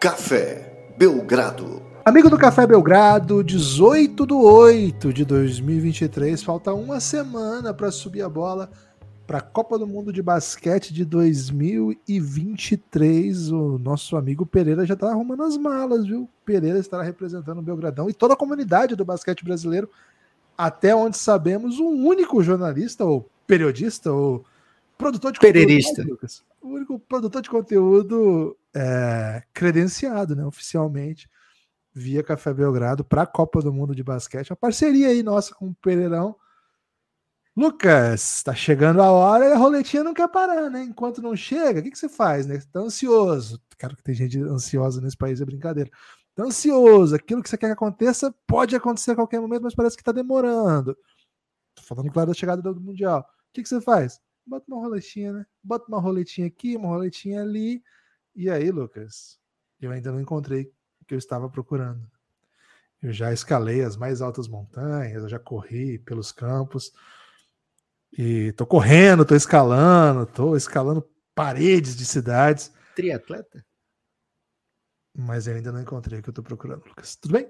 Café Belgrado. Amigo do Café Belgrado, 18 de 8 de 2023, falta uma semana para subir a bola para a Copa do Mundo de Basquete de 2023. O nosso amigo Pereira já está arrumando as malas, viu? Pereira estará representando o Belgradão e toda a comunidade do basquete brasileiro, até onde sabemos, o um único jornalista ou periodista ou produtor de Pereirista. conteúdo. Lucas? O único produtor de conteúdo é, credenciado, né, oficialmente, via Café Belgrado para a Copa do Mundo de Basquete. A parceria aí nossa com o Pereirão. Lucas, está chegando a hora e a roletinha não quer parar, né? Enquanto não chega, o que, que você faz, né? Tá ansioso. Cara, que tem gente ansiosa nesse país, é brincadeira. Tá ansioso, aquilo que você quer que aconteça pode acontecer a qualquer momento, mas parece que tá demorando. Tô falando, claro, da chegada do Mundial. O que, que você faz? Bota uma roletinha, né? Bota uma roletinha aqui, uma roletinha ali. E aí, Lucas, eu ainda não encontrei o que eu estava procurando. Eu já escalei as mais altas montanhas, eu já corri pelos campos. E tô correndo, tô escalando, tô escalando paredes de cidades. Triatleta? Mas eu ainda não encontrei o que eu tô procurando, Lucas. Tudo bem?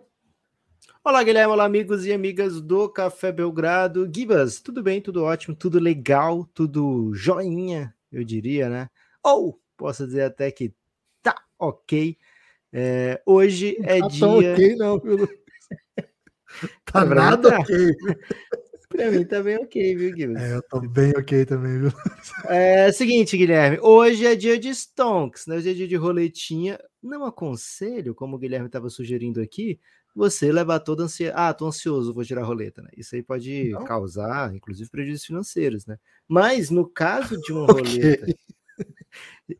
Olá, Guilherme, olá, amigos e amigas do Café Belgrado. Gibas, tudo bem, tudo ótimo, tudo legal, tudo joinha, eu diria, né? Ou posso dizer até que tá ok. É, hoje é tá dia. ok, não, viu? tá É, nada tá. ok. Pra mim tá bem ok, viu, Gibas? É, eu tô bem ok também, viu? É seguinte, Guilherme, hoje é dia de stonks, né? Hoje é dia de roletinha. Não aconselho, como o Guilherme estava sugerindo aqui, você levar toda ansiedade. Ah, tô ansioso, vou tirar a roleta, né? Isso aí pode Não. causar, inclusive, prejuízos financeiros, né? Mas no caso de uma roleta,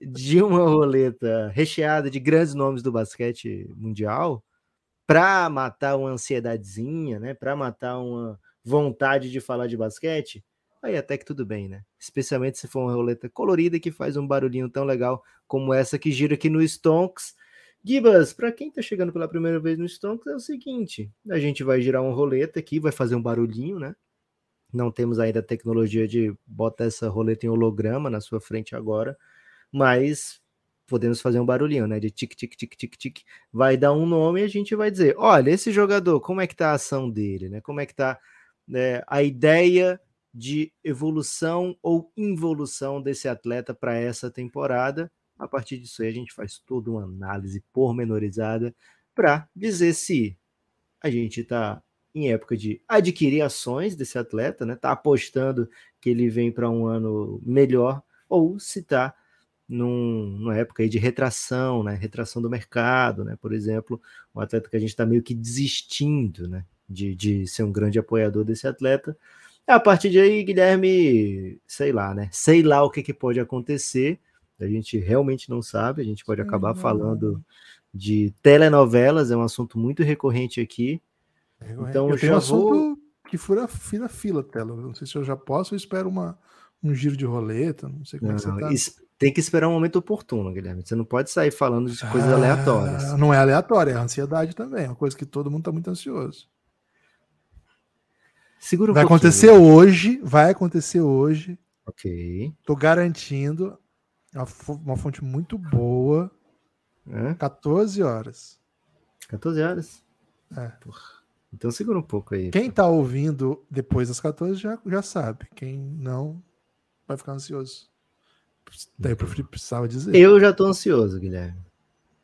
de uma roleta recheada de grandes nomes do basquete mundial, para matar uma ansiedadezinha, né? Para matar uma vontade de falar de basquete, aí até que tudo bem, né? Especialmente se for uma roleta colorida que faz um barulhinho tão legal como essa que gira aqui no Stonks. Gibas, para quem tá chegando pela primeira vez no Stonks, é o seguinte: a gente vai girar uma roleta aqui, vai fazer um barulhinho, né? Não temos ainda a tecnologia de botar essa roleta em holograma na sua frente agora, mas podemos fazer um barulhinho, né? De tic, tic, tic, tic, tic. Vai dar um nome e a gente vai dizer: olha, esse jogador, como é que tá a ação dele, né? Como é que tá né, a ideia de evolução ou involução desse atleta para essa temporada. A partir disso aí, a gente faz toda uma análise pormenorizada para dizer se a gente está em época de adquirir ações desse atleta, né? Tá apostando que ele vem para um ano melhor, ou se está num, numa época aí de retração, né? Retração do mercado, né? Por exemplo, um atleta que a gente está meio que desistindo, né? De, de ser um grande apoiador desse atleta. A partir de aí, Guilherme, sei lá, né? Sei lá o que, que pode acontecer. A gente realmente não sabe. A gente pode acabar lá. falando de telenovelas, é um assunto muito recorrente aqui. Então, eu tenho já um assunto que fura fila fila tela. Não sei se eu já posso ou espero uma, um giro de roleta. Não sei como é que Não, você tá. tem que esperar um momento oportuno, Guilherme. Você não pode sair falando de coisas aleatórias. Ah, Não é aleatório, é ansiedade também. É uma coisa que todo mundo tá muito ansioso. Segura um vai pouquinho, acontecer hoje, vai acontecer hoje. Ok. Tô garantindo. É uma fo- uma fonte muito boa. Hã? 14 horas. 14 horas. É. Porra. Então segura um pouco aí. Quem tá ouvindo depois das 14 já, já sabe. Quem não, vai ficar ansioso. Daí eu preferi, precisava dizer. Eu já tô ansioso, Guilherme.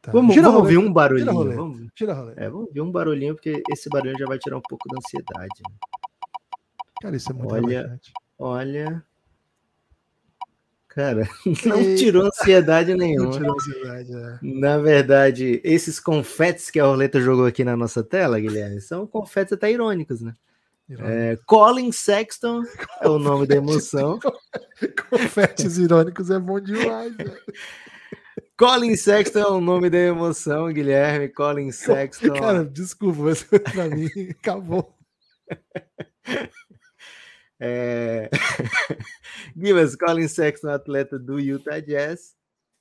Tá. Vamos, Gira a vamos ouvir um barulhinho. Gira a roleta. Vamos, Tira roleta. é, vamos ouvir um barulhinho, porque esse barulho já vai tirar um pouco da ansiedade. Cara, isso é muito Olha. Olha. Cara, não Ei. tirou ansiedade Não nenhuma. tirou a ansiedade, é. Na verdade, esses confetes que a Roleta jogou aqui na nossa tela, Guilherme, são confetes até irônicos, né? Irônico. É, Colin Sexton é o nome da emoção. Confetes irônicos é bom demais, velho. Colin Sexton é o nome da emoção, Guilherme. Colin Sexton. Cara, desculpa, mas pra mim acabou. É... Gibas, Colin Sexton, atleta do Utah Jazz.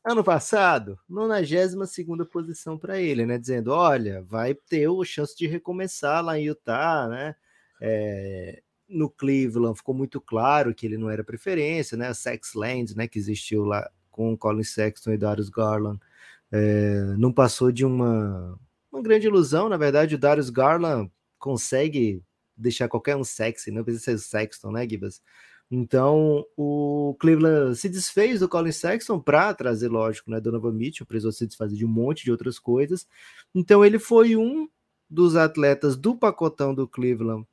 Ano passado, 92 posição para ele, né? Dizendo: olha, vai ter a chance de recomeçar lá em Utah, né? É, no Cleveland ficou muito claro que ele não era preferência, né? A Sex Land, né? Que existiu lá com Colin Sexton e Darius Garland. é, não passou de uma, uma grande ilusão. Na verdade, o Darius Garland consegue deixar qualquer um sexy, não precisa ser o Sexton, né, Gibas? Então, o Cleveland se desfez do Colin Sexton para trazer, lógico, né, Donovan Mitchell, precisou se desfazer de um monte de outras coisas. Então, ele foi um dos atletas do pacotão do Cleveland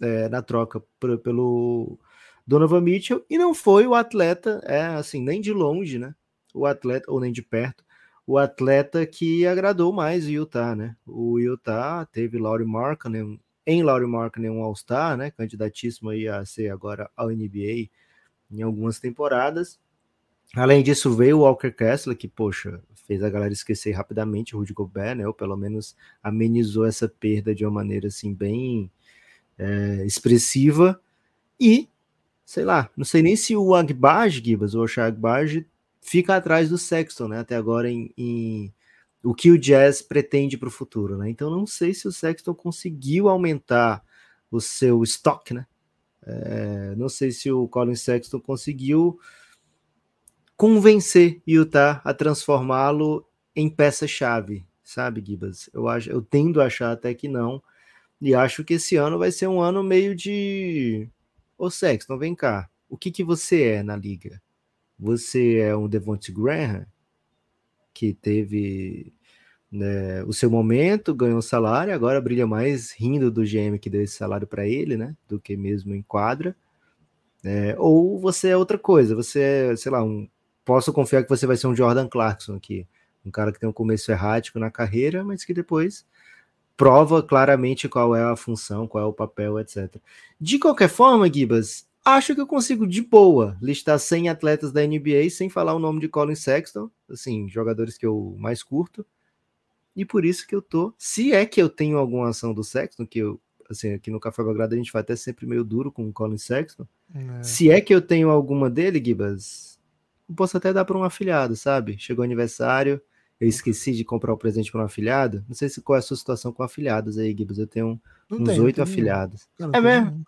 é, na troca pelo Donovan Mitchell e não foi o atleta, é assim, nem de longe, né? O atleta, ou nem de perto, o atleta que agradou mais o Utah, né? O Utah teve Laurie Markkinen, em Laurie Markkinen um All-Star, né? Candidatíssimo aí a ser agora ao NBA em algumas temporadas. Além disso, veio o Walker Kessler, que, poxa, fez a galera esquecer rapidamente o Rudy Gobert, né? Ou pelo menos amenizou essa perda de uma maneira assim bem é, expressiva. E, sei lá, não sei nem se o Agbaj, Gibas, ou o Agbaj, fica atrás do Sexton, né? Até agora em, em o que o Jazz pretende para o futuro, né? Então não sei se o Sexton conseguiu aumentar o seu estoque, né? É, não sei se o Colin Sexton conseguiu convencer Utah a transformá-lo em peça-chave, sabe, Gibas? Eu, acho, eu tendo a achar até que não. E acho que esse ano vai ser um ano meio de. Ô Sexton, vem cá. O que, que você é na liga? Você é um Devonte Graham que teve né, o seu momento, ganhou salário, agora brilha mais rindo do GM que deu esse salário para ele, né? Do que mesmo em quadra. É, ou você é outra coisa, você é, sei lá, um posso confiar que você vai ser um Jordan Clarkson aqui, um cara que tem um começo errático na carreira, mas que depois prova claramente qual é a função, qual é o papel, etc. De qualquer forma, Gibas, acho que eu consigo de boa listar 100 atletas da NBA sem falar o nome de Colin Sexton, assim, jogadores que eu mais curto. E por isso que eu tô, se é que eu tenho alguma ação do Sexton, que eu assim, aqui no Café Belgrado a gente vai até sempre meio duro com o Colin Sexton. É. Se é que eu tenho alguma dele, Gibas, posso até dar para um afiliado, sabe? Chegou aniversário, eu esqueci de comprar o um presente para um afiliado. Não sei se qual é a sua situação com afiliados aí, Gibbs. Eu tenho não uns oito afiliados. Não, é mesmo? Nenhum,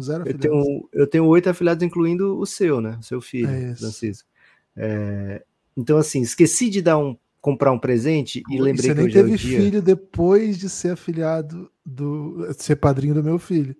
zero eu tenho, eu tenho oito afiliados, incluindo o seu, né? O seu filho, é Francisco. É, então, assim, esqueci de dar um comprar um presente e lembrei Você que hoje teve é dia... filho depois de ser afiliado do ser padrinho do meu filho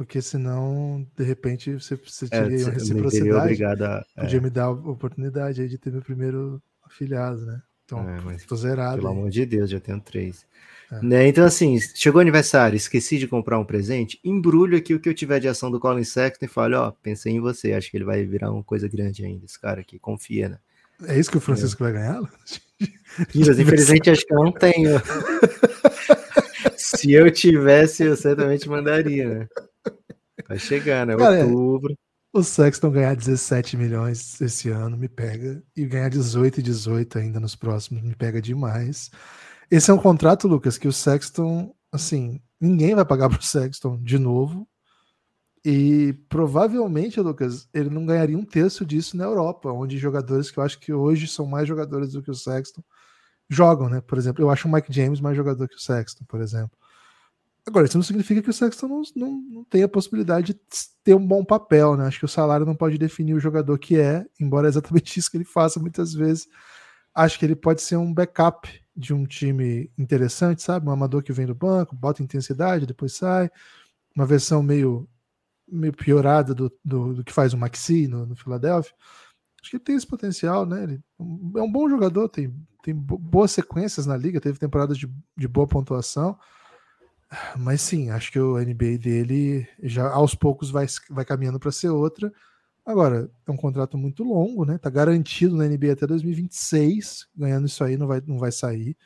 porque senão, de repente, você, você é, teria é, uma reciprocidade. Obrigado a, é. Podia me dar a oportunidade aí de ter meu primeiro afiliado, né? Então, é, mas, tô zerado. Pelo aí. amor de Deus, já tenho três. É. Né? Então, assim, chegou aniversário, esqueci de comprar um presente, embrulho aqui o que eu tiver de ação do Colin Sexton e falo, ó, pensei em você, acho que ele vai virar uma coisa grande ainda, esse cara aqui, confia, né? É isso que o Francisco vai ganhar? infelizmente acho que eu não tenho. Se eu tivesse, eu certamente mandaria, né? Vai chegar, né? Cara, Outubro. O Sexton ganhar 17 milhões esse ano me pega. E ganhar 18 e 18 ainda nos próximos me pega demais. Esse é um contrato, Lucas, que o Sexton, assim, ninguém vai pagar pro Sexton de novo. E provavelmente, Lucas, ele não ganharia um terço disso na Europa, onde jogadores que eu acho que hoje são mais jogadores do que o Sexton jogam, né? Por exemplo, eu acho o Mike James mais jogador que o Sexton, por exemplo. Agora, isso não significa que o Sexton não, não, não tenha a possibilidade de ter um bom papel, né? Acho que o salário não pode definir o jogador que é, embora é exatamente isso que ele faça muitas vezes. Acho que ele pode ser um backup de um time interessante, sabe? Um amador que vem do banco, bota intensidade, depois sai. Uma versão meio, meio piorada do, do, do que faz o Maxi no, no Philadelphia. Acho que ele tem esse potencial, né? Ele é um bom jogador, tem, tem boas sequências na liga, teve temporadas de, de boa pontuação. Mas sim, acho que o NBA dele já aos poucos vai, vai caminhando para ser outra. Agora, é um contrato muito longo, né? Tá garantido na NBA até 2026. Ganhando isso aí não vai, não vai sair.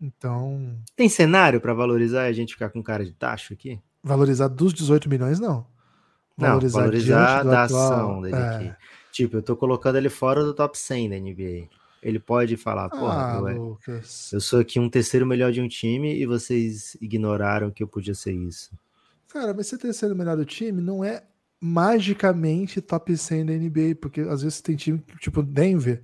Então. Tem cenário para valorizar e a gente ficar com cara de taxa aqui? Valorizar dos 18 milhões, não. Valorizar, não, valorizar da atual, ação dele é... aqui. Tipo, eu tô colocando ele fora do top 100 da NBA. Ele pode falar, porra, ah, eu, eu, sou aqui um terceiro melhor de um time e vocês ignoraram que eu podia ser isso. Cara, mas ser terceiro melhor do time não é magicamente top 100 da NBA, porque às vezes tem time tipo Denver.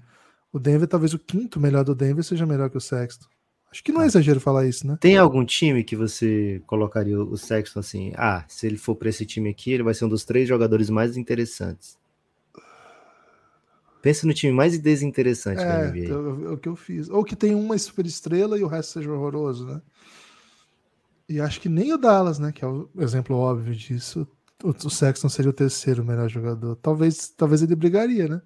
O Denver, talvez o quinto melhor do Denver seja melhor que o Sexton. Acho que não é ah. exagero falar isso, né? Tem algum time que você colocaria o Sexton assim? Ah, se ele for para esse time aqui, ele vai ser um dos três jogadores mais interessantes. Pensa no time mais desinteressante da É, NBA. é o que eu fiz. Ou que tem uma super estrela e o resto seja horroroso, né? E acho que nem o Dallas, né? Que é o exemplo óbvio disso. O, o Sexton seria o terceiro melhor jogador. Talvez, talvez ele brigaria, né?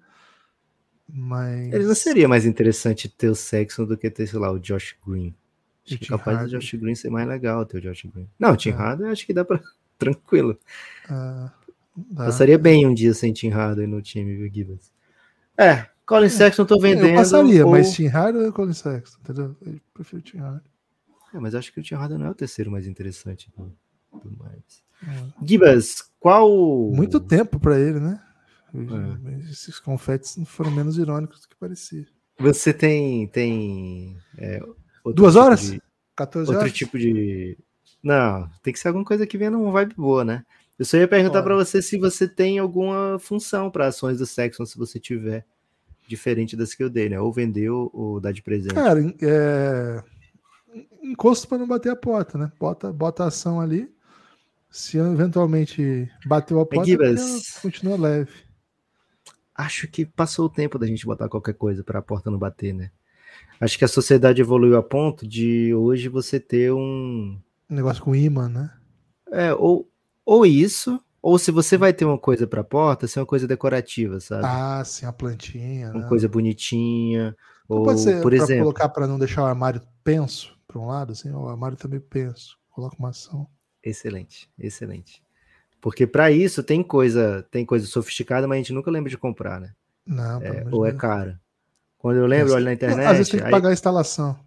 Mas. Ele não seria mais interessante ter o Sexton do que ter, sei lá, o Josh Green. Acho que Tim é capaz do Harden. Josh Green ser mais legal ter o Josh Green. Não, o Tim É. Harden acho que dá pra. Tranquilo. ah, dá. Passaria bem um dia sem Tim Harden no time, viu, Gibbons? É, Colin Sexton tô vendendo. Eu passaria, ou- mas Tim Harden ou Colin Sexton, entendeu? Eu prefiro Tim Harden. É, mas acho que o Tim Harden não é o terceiro mais interessante do, do mais. É. Gibas, qual. Muito tempo pra ele, né? É. Esses confetes foram menos irônicos do que parecia. Você tem. tem é, Duas tipo horas? de- 14 outro horas? tipo de. Não, tem que ser alguma coisa que venha numa vibe boa, né? Eu só ia perguntar pra você se você tem alguma função para ações do Sexton, se você tiver, diferente das que eu dei, né? Ou vender ou, ou dar de presente. Cara, é... encosto para não bater a porta, né? Bota, bota a ação ali. Se eventualmente bateu a porta, ela continua leve. Acho que passou o tempo da gente botar qualquer coisa para a porta não bater, né? Acho que a sociedade evoluiu a ponto de hoje você ter um. Um negócio com imã, né? É, ou, ou isso, ou se você vai ter uma coisa para a porta, ser uma coisa decorativa, sabe? Ah, sim, a plantinha. uma né? coisa bonitinha. Não Ou, pode ser por pra exemplo, colocar para não deixar o armário penso para um lado, assim, o armário tá meio penso. Coloca uma ação. Excelente, excelente. Porque para isso tem coisa, tem coisa sofisticada, mas a gente nunca lembra de comprar, né? Não, É, ou é cara. Quando eu lembro, olho na internet, Às vezes tem que aí pagar a instalação.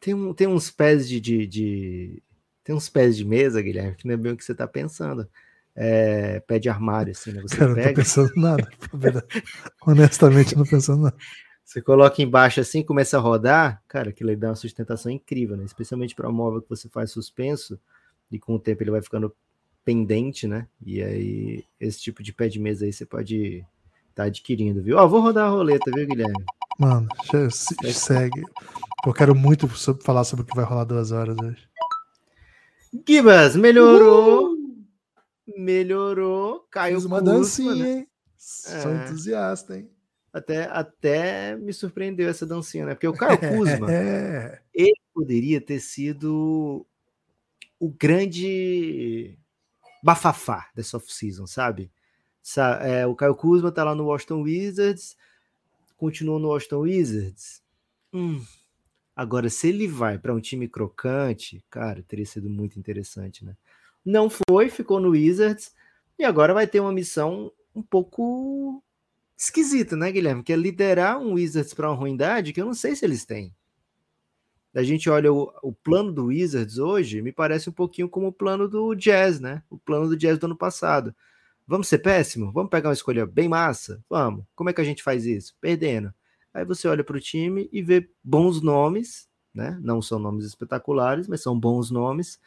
tem, um- tem uns pés de, de, de- Tem uns pés de mesa, Guilherme, que não é bem o que você tá pensando. É, pé de armário, assim, né? Você Cara, eu não tô pega, pensando nada. Honestamente, não tô pensando nada. você coloca embaixo assim, começa a rodar, cara, aquilo aí dá uma sustentação incrível, né? Especialmente para um móvel que você faz suspenso, e com o tempo ele vai ficando pendente, né? E aí, esse tipo de pé de mesa aí você pode estar adquirindo, viu? Ó, vou rodar a roleta, viu, Guilherme? Mano, se- segue. Eu quero muito sobre- falar sobre o que vai rolar duas horas hoje. Gibas, melhorou! Melhorou, caiu Fiz uma Kuzma, dancinha, né? hein? Sou É. entusiasta, hein? Até, até me surpreendeu essa dancinha, né? Porque o Caio Kuzma É. poderia ter sido o grande bafafá dessa off-season, sabe? Sa- é, o Caio Kuzma tá lá no Washington Wizards, continua no Washington Wizards. Hum, Agora, se ele vai para um time crocante, cara, teria sido muito interessante, né? Não foi, ficou no Wizards e agora vai ter uma missão um pouco esquisita, né, Guilherme? Que é liderar um Wizards para uma ruindade que eu não sei se eles têm. A gente olha o, o plano do Wizards hoje, me parece um pouquinho como o plano do Jazz, né? O plano do Jazz do ano passado. Vamos ser péssimo? Vamos pegar uma escolha bem massa? Vamos. Como é que a gente faz isso? Perdendo. Aí você olha para o time e vê bons nomes, né? Não são nomes espetaculares, mas são bons nomes.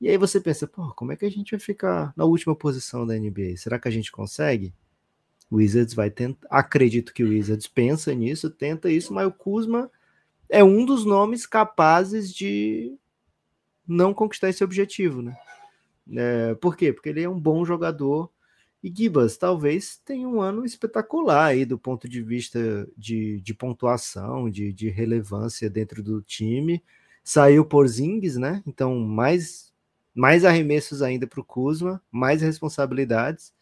E aí você pensa, pô, como é que a gente vai ficar na última posição da NBA? Será que a gente consegue? O Wizards vai tentar. Acredito que o Wizards pensa nisso, tenta isso, mas o Kuzma é um dos nomes capazes de não conquistar esse objetivo, né? É, por quê? Porque ele é um bom jogador e Gibas talvez tenha um ano espetacular aí do ponto de vista de, de pontuação, de, de relevância dentro do time. Saiu por Zings, né? Então, mais, mais arremessos ainda para o Kuzma, mais responsabilidades.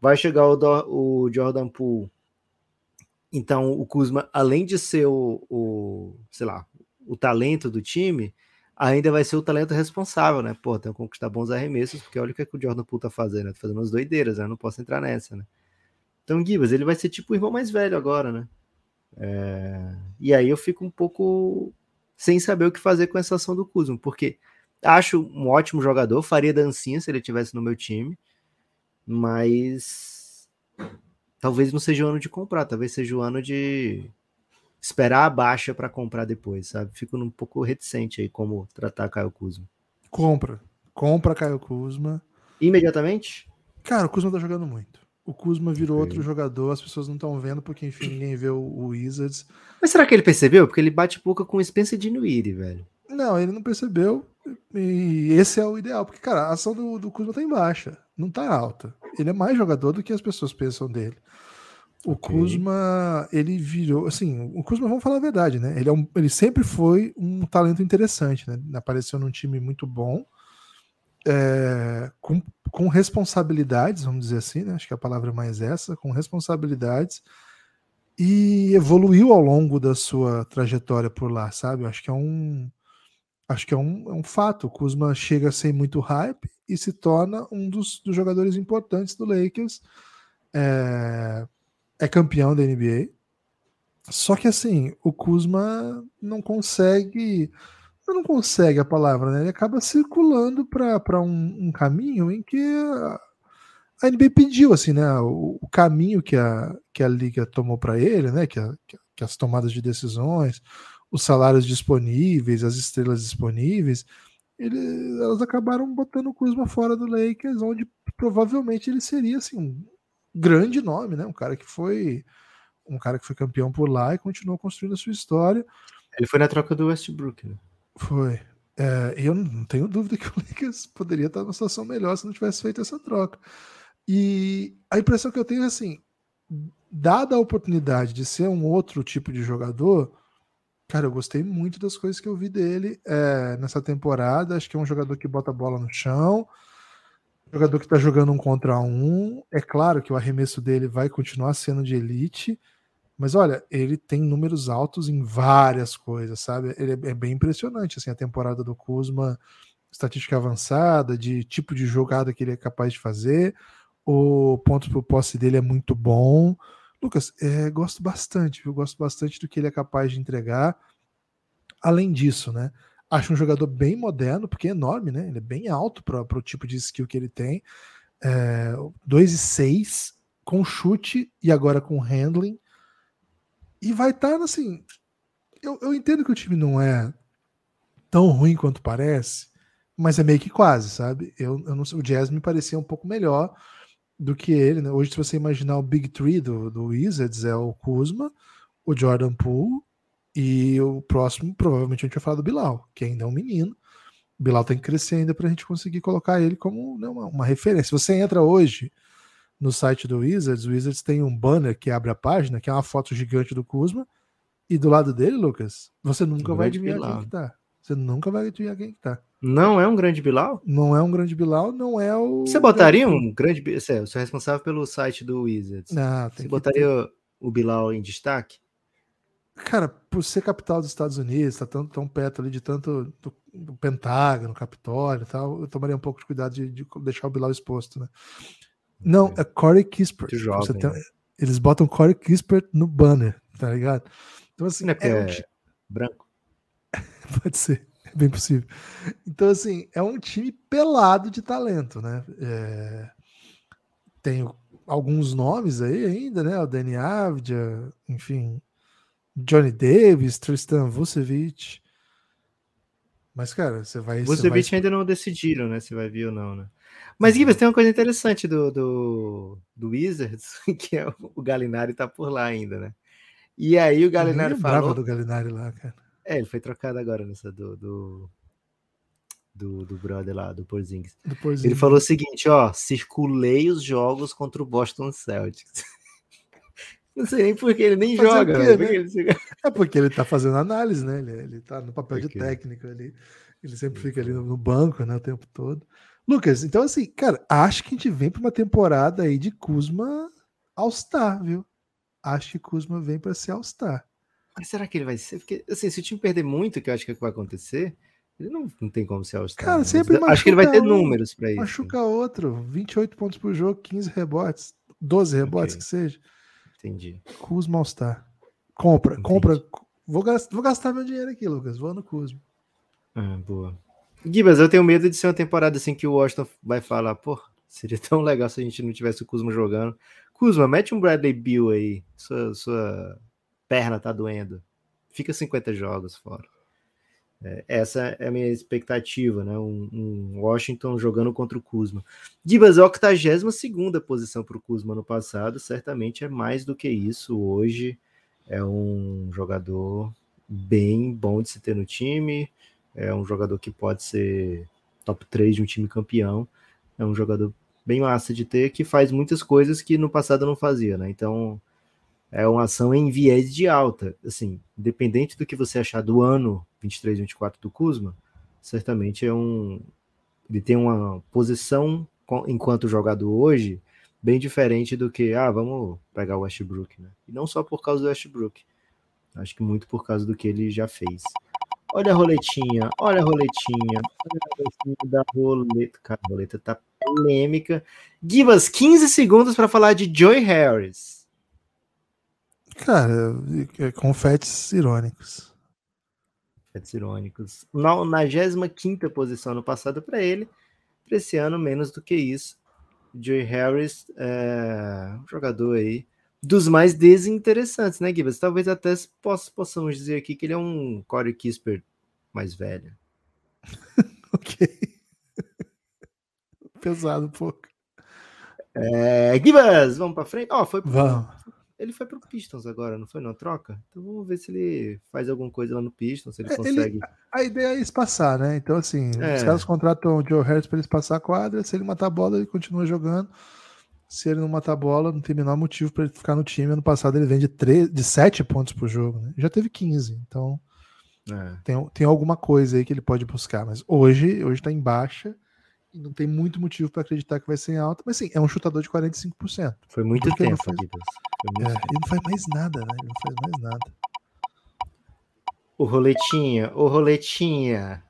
Vai chegar o, Do- o Jordan Poole. Então, o Kuzma, além de ser o, o, sei lá, o talento do time, ainda vai ser o talento responsável, né? Pô, tem que conquistar bons arremessos, porque olha o que, é que o Jordan Poole tá fazendo, tá fazendo umas doideiras, né? Não posso entrar nessa, né? Então, Gibas, ele vai ser tipo o irmão mais velho agora, né? É, E aí eu fico um pouco sem saber o que fazer com essa ação do Kuzma, porque acho um ótimo jogador, faria dancinha se ele tivesse no meu time, mas talvez não seja o ano de comprar, talvez seja o ano de esperar a baixa para comprar depois, sabe? Fico um pouco reticente aí como tratar Caio Kuzma. Compra. Compra Caio Kuzma. Imediatamente? Cara, o Kuzma tá jogando muito. O Kuzma virou Ok. outro jogador, as pessoas não estão vendo, porque enfim, ninguém vê o, o Wizards. Mas será que ele percebeu? Porque ele bate pouca com o Spencer Dinwiddie, velho. Não, ele não percebeu. E esse é o ideal, porque, cara, a ação do, do Kuzma tá em baixa, não tá alta. ele é mais jogador do que as pessoas pensam dele. O okay. Kuzma, ele virou, assim, o Kuzma, vamos falar a verdade, né? Ele, é um, ele sempre foi um talento interessante, né? Apareceu num time muito bom, é, com, com responsabilidades, vamos dizer assim, né? Acho que a palavra é mais essa, com responsabilidades, e evoluiu ao longo da sua trajetória por lá, sabe? Acho que é um, acho que é um, é um fato. O Kuzma chega sem muito hype e se torna um dos, dos jogadores importantes do Lakers. É, é campeão da NBA. Só que assim, o Kuzma não consegue. Não consegue a palavra, né? Ele acaba circulando para um, um, caminho em que a, NBA pediu, assim, né? O, o, caminho que a, que a liga tomou para ele, né? Que, a, que as tomadas de decisões, os salários disponíveis, as estrelas disponíveis, ele, elas acabaram botando o Kuzma fora do Lakers, onde provavelmente ele seria assim, um grande nome, né? Um cara que foi um cara que foi campeão por lá e continuou construindo a sua história. Ele foi na troca do Westbrook, né? Foi. É, eu não tenho dúvida que o Lakers poderia estar numa situação melhor se não tivesse feito essa troca. E a impressão que eu tenho é assim, dada a oportunidade de ser um outro tipo de jogador, cara, eu gostei muito das coisas que eu vi dele é, nessa temporada. Acho que é um jogador que bota a bola no chão, jogador que está jogando um contra um. É claro que o arremesso dele vai continuar sendo de elite, mas olha, ele tem números altos em várias coisas, sabe? Ele é, é bem impressionante, assim, a temporada do Kuzma, estatística avançada, de tipo de jogada que ele é capaz de fazer. O ponto por posse dele é muito bom. Lucas, é, gosto bastante, eu gosto bastante do que ele é capaz de entregar. Além disso, né? Acho um jogador bem moderno, porque é enorme, né? Ele é bem alto para o tipo de skill que ele tem. É, 2 e 6, com chute e agora com handling. E vai estar tá, assim. Eu, eu entendo que o time não é tão ruim quanto parece, mas é meio que quase, sabe? Eu, eu não sei, o Jazz me parecia um pouco melhor do que ele, né? Hoje, se você imaginar o Big Three do, do Wizards, é o Kuzma, o Jordan Poole e o próximo, provavelmente, a gente vai falar do Bilal, que ainda é um menino. O Bilal tem que crescer ainda para a gente conseguir colocar ele como né, uma, uma, referência. Você entra hoje no site do Wizards, o Wizards tem um banner que abre a página, que é uma foto gigante do Kuzma, e do lado dele, Lucas, você nunca vai adivinhar Bilal. quem que tá. Você nunca vai adivinhar quem que tá. Não é um grande Bilal? Não é um grande Bilal, não é o. Você botaria um grande. Você é responsável pelo site do Wizards. Não, Você botaria ter... o Bilal em destaque? Cara, por ser capital dos Estados Unidos, tá tão, tão perto ali de tanto do, do Pentágono, Capitólio e tal, eu tomaria um pouco de cuidado de, de deixar o Bilal exposto, né? Não, é Corey Kispert. Jovem, tem, né? Eles botam Corey Kispert no banner, tá ligado? Então, assim. Não é, é, um... branco. Pode ser, é bem possível. Então, assim, é um time pelado de talento, né? É... Tem alguns nomes aí ainda, né? O Danny Avdia, enfim, Johnny Davis, Tristan Vucevic. Mas, cara, você vai. Vucevic vai... ainda não decidiram, né? Se vai vir ou não, né? Mas, Gibbs, tem uma coisa interessante do, do, do Wizards, que é o Galinari tá por lá ainda, né? E aí o Galinari falou. do Galinari lá, cara. É, ele foi trocado agora nessa do, do, do, do brother lá, do Porzingis. do Porzingis. Ele falou o seguinte, ó, circulei os jogos contra o Boston Celtics. Não sei nem porque ele nem Fazer joga. Quê, né? ele... É porque ele tá fazendo análise, né? Ele, ele tá no papel de técnico ali. Ele sempre fica ali no banco, né? O tempo todo. Lucas, então assim, cara, acho que a gente vem para uma temporada aí de Kuzma All-Star, viu? Acho que Kuzma vem para ser All-Star. Mas será que ele vai ser? Porque, assim, se o time perder muito, que eu acho que, é que vai acontecer, ele não, não tem como ser All-Star. Cara, sempre Acho que ele vai ter números para isso. Machuca outro. 28 pontos por jogo, 15 rebotes, 12 rebotes okay. que seja. Entendi. Kuzma All-Star. Compra, Entendi. compra. Vou gastar, vou gastar meu dinheiro aqui, Lucas. Vou no Kuzma. Ah, boa. Gibas, eu tenho medo de ser uma temporada assim que o Washington vai falar, pô, seria tão legal se a gente não tivesse o Kuzma jogando. Kuzma, mete um Bradley Bill aí. Sua, sua perna tá doendo. Fica 50 jogos fora. É, essa é a minha expectativa, né? Um, um, Washington jogando contra o Kuzma. Gibas, a 82 posição para o Kuzma no passado, certamente é mais do que isso. Hoje é um jogador bem bom de se ter no time, é um jogador que pode ser top 3 de um time campeão, é um jogador bem massa de ter, que faz muitas coisas que no passado não fazia, né? Então, é uma ação em viés de alta. Assim, independente do que você achar do ano 23, 24 do Kuzma, certamente é um. Ele tem uma posição enquanto jogador hoje bem diferente do que, ah, vamos pegar o Westbrook, né? E não só por causa do Westbrook. Acho que muito por causa do que ele já fez. Olha a roletinha, olha a roletinha, olha a roletinha da roleta. Cara, a roleta tá polêmica. Give us 15 segundos para falar de Joy Harris. Cara, é confetes irônicos. Confetes irônicos. Na 95 posição no passado para ele. Para esse ano, menos do que isso. Joey Harris é um jogador aí dos mais desinteressantes, né, Gibbs? Talvez até poss possamos dizer aqui que ele é um Corey Kisper mais velho. ok. Pesado um pouco. É, Gibbs, vamos para frente? Ó, oh, foi vamos. Ele foi pro Pistons agora, não foi na troca? Então vamos ver se ele faz alguma coisa lá no Pistons, se ele é, consegue. Ele, a ideia é espaçar, né? Então, assim, é. os caras contratam o Joe Harris para ele passar a quadra, se ele matar a bola, ele continua jogando. Se ele não matar a bola, não tem o menor motivo para ele ficar no time. Ano passado ele vem de, 3, de 7 pontos por jogo, né? Já teve 15, então é. tem, tem alguma coisa aí que ele pode buscar. Mas hoje, hoje tá em baixa e não tem muito motivo para acreditar que vai ser em alta. Mas sim, é um chutador de 45%. Foi muito tempo, faz... É, ele não faz mais nada, né? Ele não faz mais nada. O roletinha, o roletinha.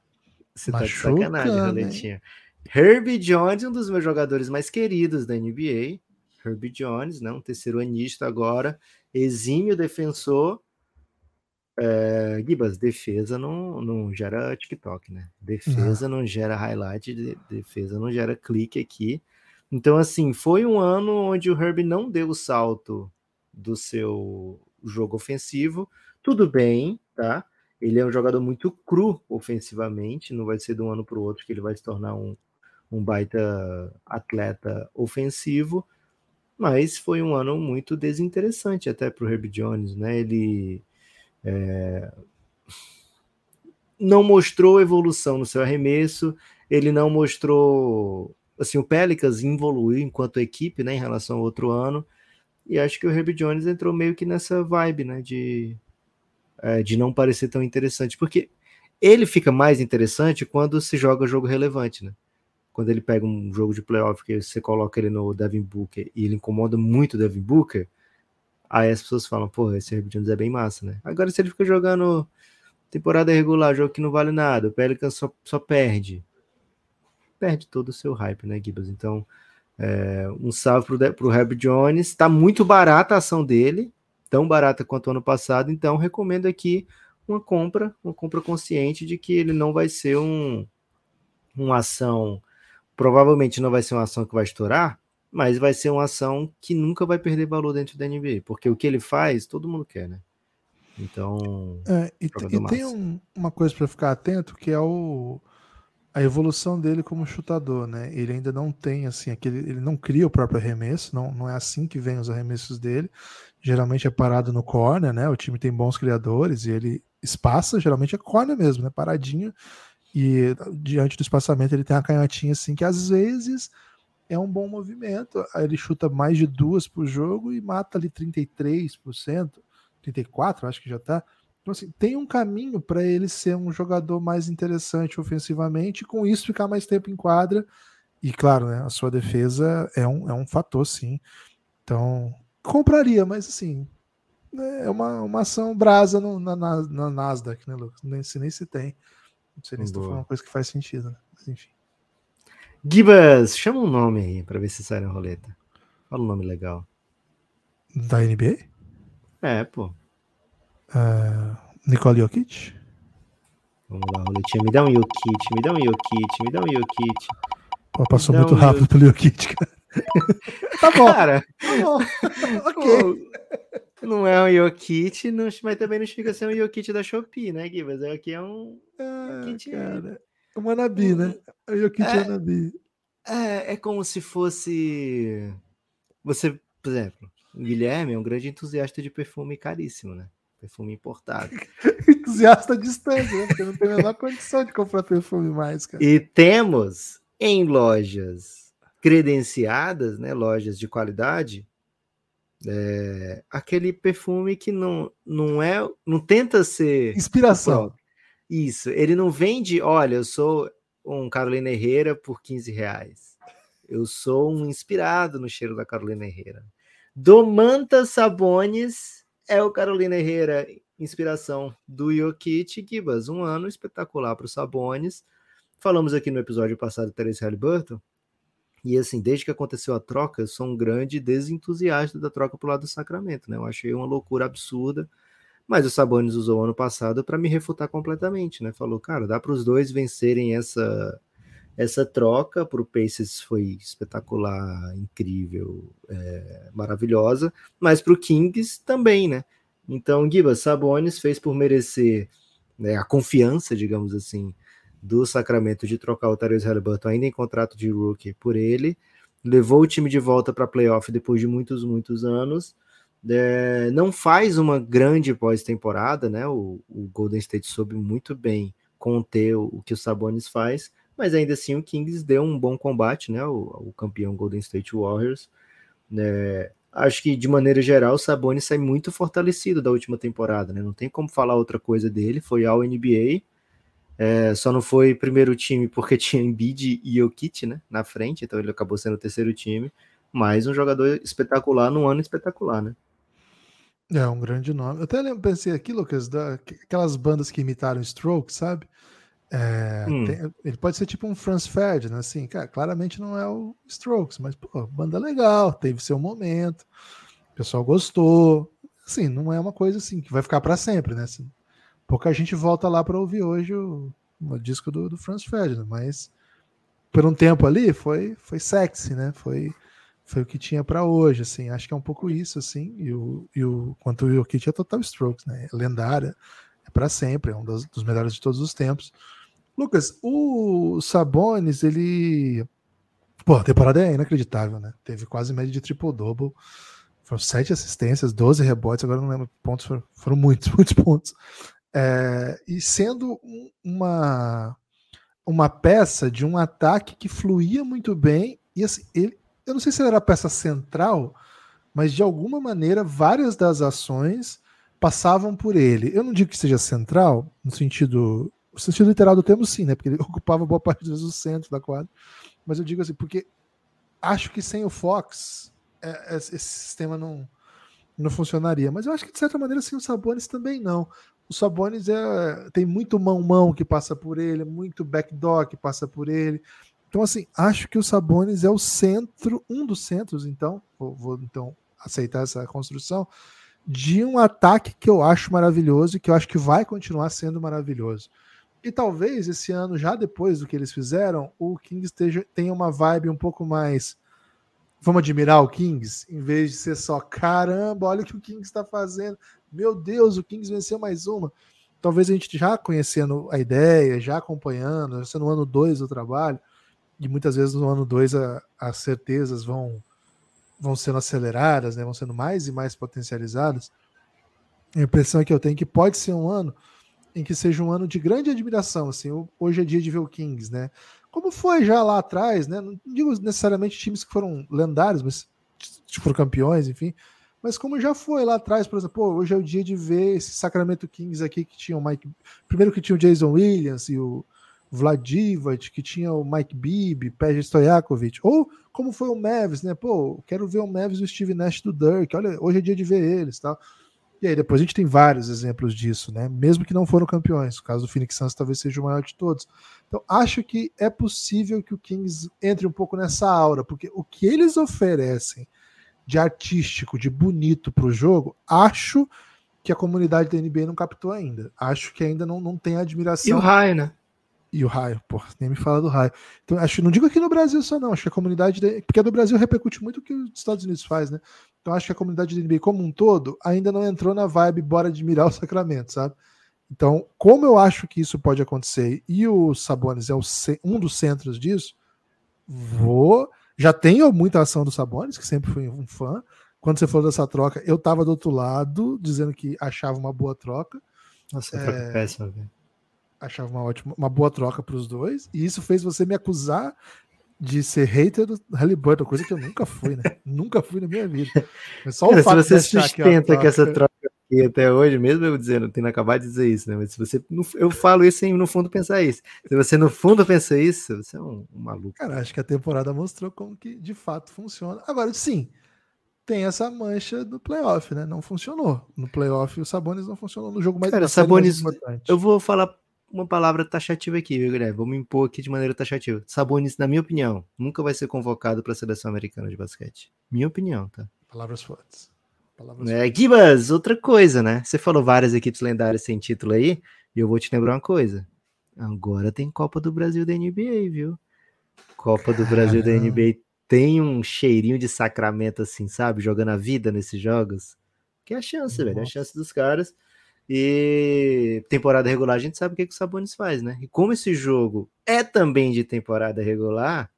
Você Machuca, tá de sacanagem, né? roletinha. Herbie Jones, um dos meus jogadores mais queridos da NBA. Herbie Jones, né? um terceiro anista agora, exímio defensor. É, Gibas, defesa não, não gera TikTok, né? Defesa não, não gera highlight, defesa não gera clique aqui. Então, assim, foi um ano onde o Herbie não deu o salto do seu jogo ofensivo. Tudo bem, tá? Ele é um jogador muito cru ofensivamente, não vai ser de um ano para o outro que ele vai se tornar um, um baita atleta ofensivo, mas foi um ano muito desinteressante até para o Herb Jones, né? Ele é, não mostrou evolução no seu arremesso, ele não mostrou assim o Pelicans evoluiu enquanto equipe, né, em relação ao outro ano. E acho que o Herb Jones entrou meio que nessa vibe, né, de é, de não parecer tão interessante, porque ele fica mais interessante quando se joga jogo relevante, né? Quando ele pega um jogo de playoff que você coloca ele no Devin Booker e ele incomoda muito o Devin Booker, aí as pessoas falam, pô, esse Herb Jones é bem massa, né? Agora se ele fica jogando temporada regular, jogo que não vale nada, o Pelicans só, só perde, perde todo o seu hype, né, Gibbs? Então, é, um salve pro, pro Herb Jones, tá muito barata a ação dele, tão barata quanto ano passado, então recomendo aqui uma compra, uma compra consciente de que ele não vai ser um uma ação, provavelmente não vai ser uma ação que vai estourar, mas vai ser uma ação que nunca vai perder valor dentro da NBA, porque o que ele faz, todo mundo quer, né? Então, é, e, e tem um, uma coisa para ficar atento que é o a evolução dele como chutador, né? Ele ainda não tem assim aquele, ele não cria o próprio arremesso, não, não é assim que vem os arremessos dele geralmente é parado no corner, né? O time tem bons criadores e ele espaça, geralmente é corner mesmo, né? Paradinho. E diante do espaçamento ele tem uma canhotinha assim que às vezes é um bom movimento. Ele chuta mais de duas por jogo e mata ali 33%, 34%, acho que já tá. Então, assim, tem um caminho para ele ser um jogador mais interessante ofensivamente, e com isso ficar mais tempo em quadra. E claro, né, a sua defesa é um, é um fator, sim. Então, compraria, mas assim, né, é uma, uma ação brasa no, na, na, na, Nasdaq, né, Lucas? Nem se, nem se tem. Não sei nem se foi uma coisa que faz sentido, né? Mas enfim. Gibas, chama um nome aí pra ver se sai na roleta. Fala um nome legal. Da NBA? É, pô. Uh, Nicole Jokic? Vamos lá, roletinha. Me dá um Jokic, me dá um Jokic, me dá um Jokic. Pô, passou muito um rápido pelo Jokic, cara. tá bom. Cara, tá bom. ok. não é um Yokit, mas também não chega a ser um Yokit da Shopee, né, Gibas? É aqui é um. Ah, cara, é um Anabi, né? É um Yokit é, Anabi. É, é como se fosse. Você, por exemplo, o Guilherme é um grande entusiasta de perfume caríssimo, né? Perfume importado. entusiasta distante, né? Porque não tem a menor condição de comprar perfume mais, cara. E temos em lojas credenciadas, né, lojas de qualidade, é, aquele perfume que não, não é, não tenta ser inspiração. Isso, ele não vende, olha, eu sou um Carolina Herrera por 15 reais. Eu sou um inspirado no cheiro da Carolina Herrera. Domanta Sabones é o Carolina Herrera, inspiração do Jokic Gibas. Um ano espetacular para os Sabones. Falamos aqui no episódio passado do Terence Halliburton. E assim, desde que aconteceu a troca, eu sou um grande desentusiasta da troca para o lado do Sacramento, né? Eu achei uma loucura absurda. Mas o Sabonis usou ano passado para me refutar completamente, né? Falou, cara, dá para os dois vencerem essa essa troca. Para o Pacers foi espetacular, incrível, é, maravilhosa, mas para o Kings também, né? Então, Giba, Sabonis fez por merecer né, a confiança, digamos assim, do Sacramento de trocar o Tyrese Halliburton ainda em contrato de rookie por ele, levou o time de volta para playoff depois de muitos, muitos anos. É, não faz uma grande pós-temporada, né? O, o, Golden State soube muito bem conter o, o, que o Sabonis faz, mas ainda assim o Kings deu um bom combate, né? O, o campeão Golden State Warriors. É, acho que de maneira geral o Sabonis sai muito fortalecido da última temporada, né? Não tem como falar outra coisa dele. Foi ao NBA é, só não foi primeiro time porque tinha Embiid e Jokic, né, na frente, então ele acabou sendo o terceiro time, mas um jogador espetacular num ano espetacular, né? É, um grande nome. Eu até lembro, pensei aqui, Lucas, daquelas bandas que imitaram Stroke, sabe? É, hum. tem, ele pode ser tipo um Franz Ferdinand, assim, cara, claramente não é o Strokes, mas, pô, banda legal, teve seu momento, o pessoal gostou, assim, não é uma coisa assim que vai ficar para sempre, né? Assim, pouca gente volta lá para ouvir hoje o, o disco do, do, Franz Ferdinand, mas por um tempo ali foi foi sexy, né? Foi foi o que tinha para hoje, assim. Acho que é um pouco isso, assim. E o, e o quanto o Jokic é total strokes, né? É lendária, é para sempre, é um dos, dos melhores de todos os tempos. Lucas, o Sabonis, ele Pô, a temporada é inacreditável, né? Teve quase média de triple-double. Foram sete assistências, 12 rebotes, agora não lembro pontos, foram, foram muitos, muitos pontos. É, e sendo uma, uma peça de um ataque que fluía muito bem, e assim, ele, eu não sei se era a peça central, mas de alguma maneira várias das ações passavam por ele. Eu não digo que seja central, no sentido, no sentido literal do termo, sim, né? Porque ele ocupava boa parte vezes o centro da quadra. Mas eu digo assim, porque acho que sem o Fox, é, é, esse sistema não, não funcionaria. Mas eu acho que, de certa maneira, sem o Sabonis também não. O Sabonis é, tem muito mão-mão que passa por ele, muito backdoor que passa por ele. Então, assim, acho que o Sabonis é o centro, um dos centros, então, vou, vou então aceitar essa construção, de um ataque que eu acho maravilhoso e que eu acho que vai continuar sendo maravilhoso. E talvez esse ano, já depois do que eles fizeram, o Kings esteja, tenha uma vibe um pouco mais. Vamos admirar o Kings, em vez de ser só caramba, olha o que o Kings está fazendo. Meu Deus, o Kings venceu mais uma. Talvez a gente já conhecendo a ideia, já acompanhando, sendo no ano 2 do trabalho, e muitas vezes no ano 2 as certezas vão vão sendo aceleradas, né, vão sendo mais e mais potencializadas. A impressão que eu tenho é que pode ser um ano em que seja um ano de grande admiração. Assim, hoje é dia de ver o Kings, né? Como foi já lá atrás, né? Não digo necessariamente times que foram lendários, mas que foram campeões, enfim. Mas como já foi lá atrás, por exemplo, pô, hoje é o dia de ver esse Sacramento Kings aqui que tinha o Mike. Primeiro que tinha o Jason Williams e o Vlad Divac, que tinha o Mike Bibi, Peja Stojakovic. Ou como foi o Mavis, né? Pô, quero ver o Mavis e o Steve Nash do Dirk. Olha, hoje é dia de ver eles, tal. E aí depois a gente tem vários exemplos disso, né? Mesmo que não foram campeões. O caso do Phoenix Suns talvez seja o maior de todos. Então acho que é possível que o Kings entre um pouco nessa aura, porque o que eles oferecem de artístico, de bonito para o jogo, acho que a comunidade da NBA não captou ainda. Acho que ainda não, não tem admiração. E o raio, né? E o raio, pô, nem me fala do raio. Então, acho, não digo aqui no Brasil só não, acho que a comunidade, de, porque do Brasil repercute muito o que os Estados Unidos faz, né? Então acho que a comunidade da NBA como um todo ainda não entrou na vibe bora admirar o Sacramento, sabe? Então, como eu acho que isso pode acontecer e o Sabonis é o, um dos centros disso, vou já tenho muita ação do Sabonis, que sempre fui um fã. Quando você falou dessa troca, eu tava do outro lado, dizendo que achava uma boa troca. Nossa, é... troca péssima, velho. Achava uma ótima, uma boa troca para os dois. E isso fez você me acusar de ser hater do Halliburton, coisa que eu nunca fui, né? nunca fui na minha vida. Mas só Cara, o fato se você sustenta que, que essa troca aqui até hoje, mesmo eu dizendo, tendo acabado de dizer isso, né? Mas se você. Eu falo isso sem no fundo pensar isso. Se você no fundo pensa isso, você é um, um maluco. Cara, acho que a temporada mostrou como que de fato funciona. Agora, sim, tem essa mancha do playoff, né? Não funcionou. No playoff, o Sabonis não funcionou no jogo mais Cara, Sabonis, eu vou falar uma palavra taxativa aqui, viu, Guilherme? Vou me impor aqui de maneira taxativa. Sabonis, na minha opinião, nunca vai ser convocado para a seleção americana de basquete. Minha opinião, tá? Palavras fortes. Palavras é. Gibas, outra coisa, né? Você falou várias equipes lendárias sem título aí, e eu vou te lembrar uma coisa. Agora tem Copa do Brasil da NBA, viu? Copa Caramba. do Brasil da NBA tem um cheirinho de sacramento assim, sabe? Jogando a vida nesses jogos. Que é a chance, Nossa. velho. É a chance dos caras e temporada regular a gente sabe o que, que o Sabonis faz, né? E como esse jogo é também de temporada regular,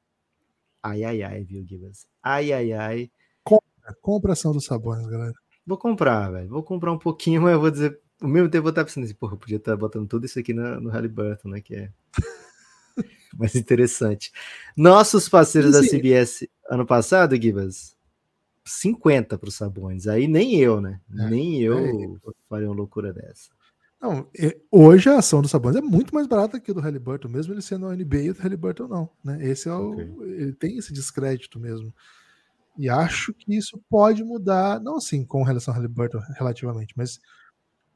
ai, ai, ai, viu, Gibas? Ai, ai, ai. Compra, compra ação do Sabonis, galera. Vou comprar, velho. Vou comprar um pouquinho, mas eu vou dizer, ao mesmo tempo eu vou estar pensando assim, porra, eu podia estar botando tudo isso aqui no, no Halliburton, né? Que é mais interessante. Nossos parceiros Sim. da CBS ano passado, Gibas, 50 para os Sabones. Aí nem eu, né? É, nem eu é. faria uma loucura dessa. Não, hoje a ação do Sabonis é muito mais barata que a do Halliburton, mesmo ele sendo o NBA e o Halliburton não. Né? Esse é o, okay. Ele tem esse descrédito mesmo. E acho que isso pode mudar, não assim com relação ao Halliburton relativamente, mas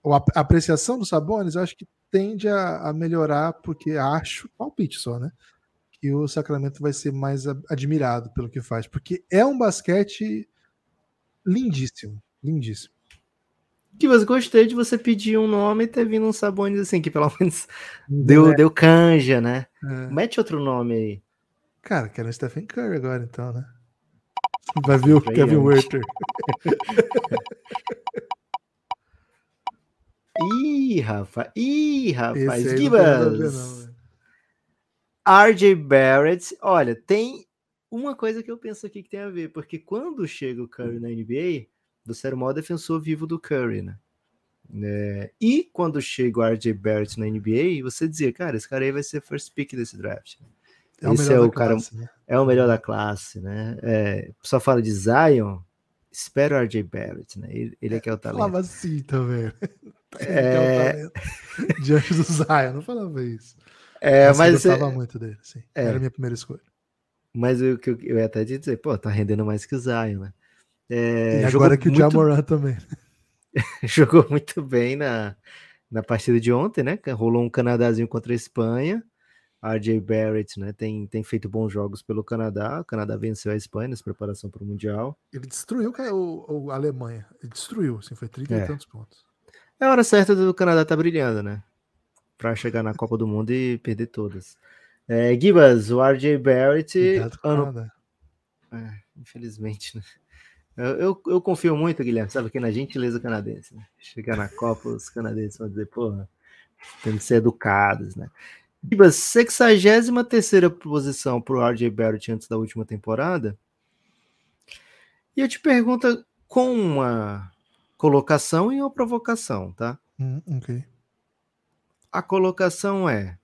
a apreciação dos Sabonis eu acho que tende a, a melhorar, porque acho, palpite só, né? Que o Sacramento vai ser mais admirado pelo que faz, porque é um basquete lindíssimo, lindíssimo. Que você gostei de você pedir um nome e ter vindo um Sabonis assim, que pelo menos deu, é. deu canja, né? É. Mete outro nome aí. Cara, quero o Stephen Curry agora, então, né? Vai ver o Kevin Werther. Ih, Rafa. Ih, rapaz. Gibas. RJ Barrett. Olha, tem uma coisa que eu penso aqui que tem a ver, porque quando chega o Curry na NBA, você era o maior defensor vivo do Curry, né? É, e quando chega o RJ Barrett na NBA, você dizia, cara, esse cara aí vai ser first pick desse draft. É esse é o cara, classe, né? é o melhor da classe, né? É, só fala de Zion, espera o RJ Barrett, né? Ele, ele é que é o talento. Falava assim também. É... é Diante do Zion, não falava isso. É, mas, mas eu gostava é... muito dele, sim. É. Era a minha primeira escolha. Mas o que eu, eu ia até dizer, pô, tá rendendo mais que o Zion, né? É, e agora que o Jamoran também. jogou muito bem na, na partida de ontem, né? Rolou um Canadazinho contra a Espanha. RJ Barrett, né? Tem, tem feito bons jogos pelo Canadá. O Canadá venceu a Espanha nessa preparação para o Mundial. Ele destruiu o, o, a Alemanha. Ele destruiu, assim, foi 30 é. e tantos pontos. É a hora certa do Canadá tá brilhando, né? Para chegar na Copa do Mundo e perder todas. É, Gibas, o RJ Barrett. Ano... É, infelizmente, né? Eu, eu, eu, confio muito, Guilherme, sabe, aqui na gentileza canadense. Né? Chegar na Copa, os canadenses vão dizer, porra, tem que ser educados, né? Gibas, 63 posição para o RJ Barrett antes da última temporada. E eu te pergunto com uma colocação e uma provocação, tá? Hum, ok. A colocação é: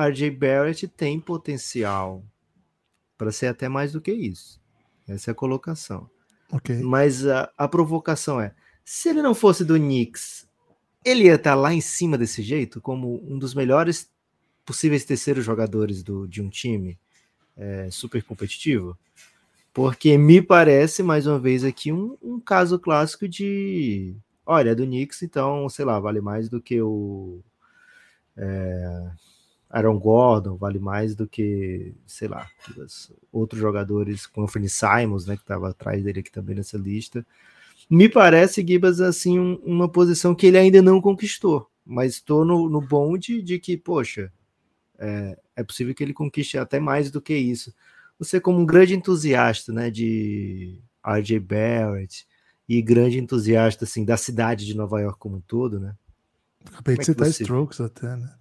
RJ Barrett tem potencial para ser até mais do que isso. Essa é a colocação. Okay. Mas a, a provocação é: se ele não fosse do Knicks, ele ia estar tá lá em cima desse jeito, como um dos melhores possíveis terceiros jogadores do, de um time é, super competitivo? Porque me parece, mais uma vez, aqui um, um caso clássico de. Olha, do Knicks, então, sei lá, vale mais do que o. É, Aaron Gordon vale mais do que, sei lá, outros jogadores, como Anthony Simons, né, que estava atrás dele aqui também nessa lista. Me parece, Gibas, assim, um, uma posição que ele ainda não conquistou, mas estou no, no bonde de que, poxa, é, é, possível que ele conquiste até mais do que isso. Você, como um grande entusiasta, né, de R.J. Barrett e grande entusiasta, assim, da cidade de Nova York como um todo, né? Acabei de é citar você... Strokes até, né?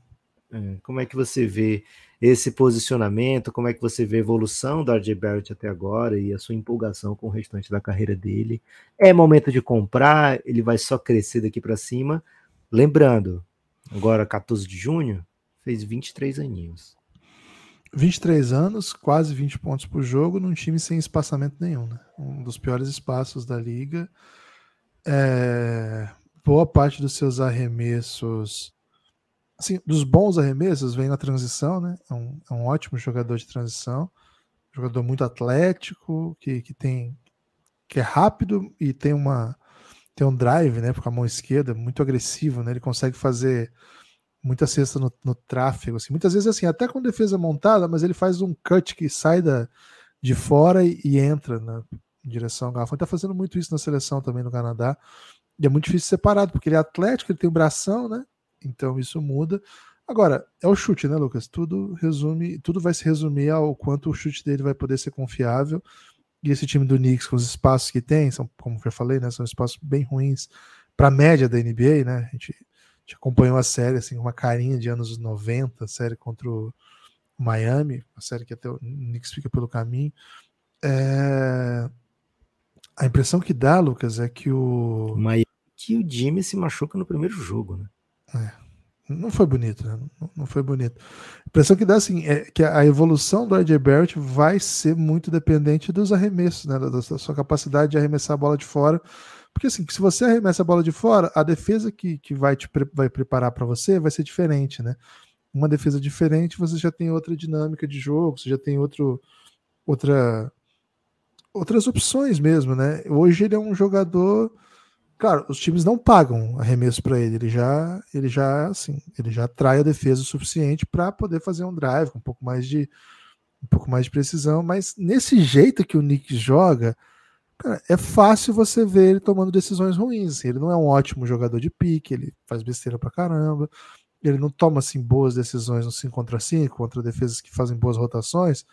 É, como é que você vê esse posicionamento? Como é que você vê a evolução do RJ Barrett até agora e a sua empolgação com o restante da carreira dele? É momento de comprar? Ele vai só crescer daqui para cima? Lembrando, agora 14 de junho, fez 23 aninhos. 23 anos, quase 20 pontos por jogo, num time sem espaçamento nenhum, né? Um dos piores espaços da liga. É... Boa parte dos seus arremessos, assim, dos bons arremessos, vem na transição, né? É um, é um ótimo jogador de transição, jogador muito atlético, que, que tem que é rápido e tem uma tem um drive, né, com a mão esquerda, muito agressivo, né? Ele consegue fazer muita cesta no, no tráfego, assim. Muitas vezes assim, até com defesa montada, mas ele faz um cut que sai da, de fora e, e entra na direção ao garrafão. Ele tá fazendo muito isso na seleção também no Canadá. E é muito difícil separado, porque ele é atlético, ele tem o bração, né? Então isso muda. Agora, é o chute, né, Lucas? Tudo resume, tudo vai se resumir ao quanto o chute dele vai poder ser confiável. E esse time do Knicks, com os espaços que tem, são, como já falei, né, são espaços bem ruins para a média da NBA, né? A gente, a gente, acompanhou a série assim, uma carinha de anos 90, a série contra o Miami, a série que até o Knicks fica pelo caminho. É... A impressão que dá, Lucas, é que o. Miami que o Jimmy se machuca no primeiro jogo, né? É. Não foi bonito, né? Não, foi bonito. A impressão que dá assim é que a evolução do RJ Barrett vai ser muito dependente dos arremessos, né? Da, da sua capacidade de arremessar a bola de fora. Porque assim, se você arremessa a bola de fora, a defesa que, que vai te vai preparar para você vai ser diferente, né? Uma defesa diferente, você já tem outra dinâmica de jogo, você já tem outro, outra, outras opções mesmo, né? Hoje ele é um jogador Claro, os times não pagam arremesso para ele. Ele já, ele já, assim, ele já trai a defesa o suficiente para poder fazer um drive com um pouco mais de, um pouco mais de precisão. Mas nesse jeito que o Nick joga, cara, é fácil você ver ele tomando decisões ruins. Ele não é um ótimo jogador de pique, ele faz besteira para caramba. Ele não toma assim boas decisões no 5 contra 5 contra defesas que fazem boas rotações.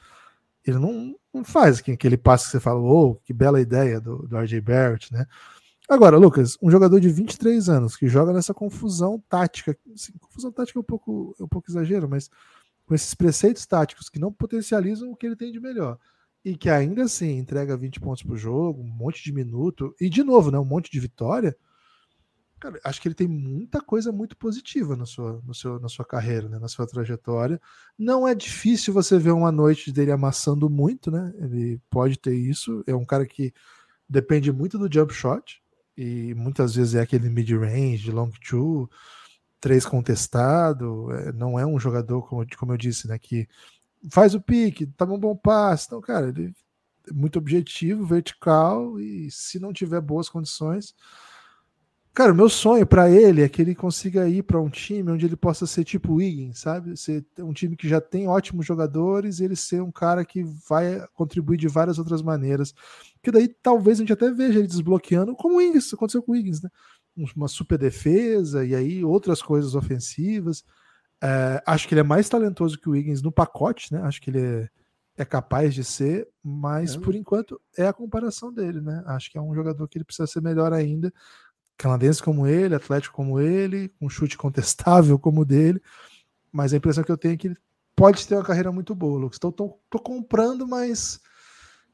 Ele não, não faz aquele passe que você fala, oh, que bela ideia do, do RJ Barrett, né? Agora, Lucas, um jogador de 23 anos que joga nessa confusão tática, assim, confusão tática é um pouco, é um pouco exagero, mas com esses preceitos táticos que não potencializam o que ele tem de melhor e que ainda assim entrega 20 pontos por jogo, um monte de minuto e de novo, né, um monte de vitória. Cara, acho que ele tem muita coisa muito positiva na sua, no seu, na sua carreira, né, na sua trajetória. Não é difícil você ver uma noite dele amassando muito, né? Ele pode ter isso. É um cara que depende muito do jump shot e muitas vezes é aquele mid-range, long two, três contestado, é, não é um jogador, como, como eu disse, né, que faz o pique, tá um bom passe, então, cara, ele é muito objetivo, vertical, e se não tiver boas condições, Cara, o meu sonho para ele é que ele consiga ir para um time onde ele possa ser tipo Wiggins, sabe? Ser um time que já tem ótimos jogadores e ele ser um cara que vai contribuir de várias outras maneiras. Que daí talvez a gente até veja ele desbloqueando, como o Wiggins, aconteceu com o Wiggins, né? Uma super defesa e aí outras coisas ofensivas. É, acho que ele é mais talentoso que o Wiggins no pacote, né? Acho que ele é, é capaz de ser, mas é. por enquanto é a comparação dele, né? Acho que é um jogador que ele precisa ser melhor ainda canadense como ele, atlético como ele, com um chute contestável como o dele, mas a impressão que eu tenho é que ele pode ter uma carreira muito boa, Lucas. Então tô, tô comprando, mas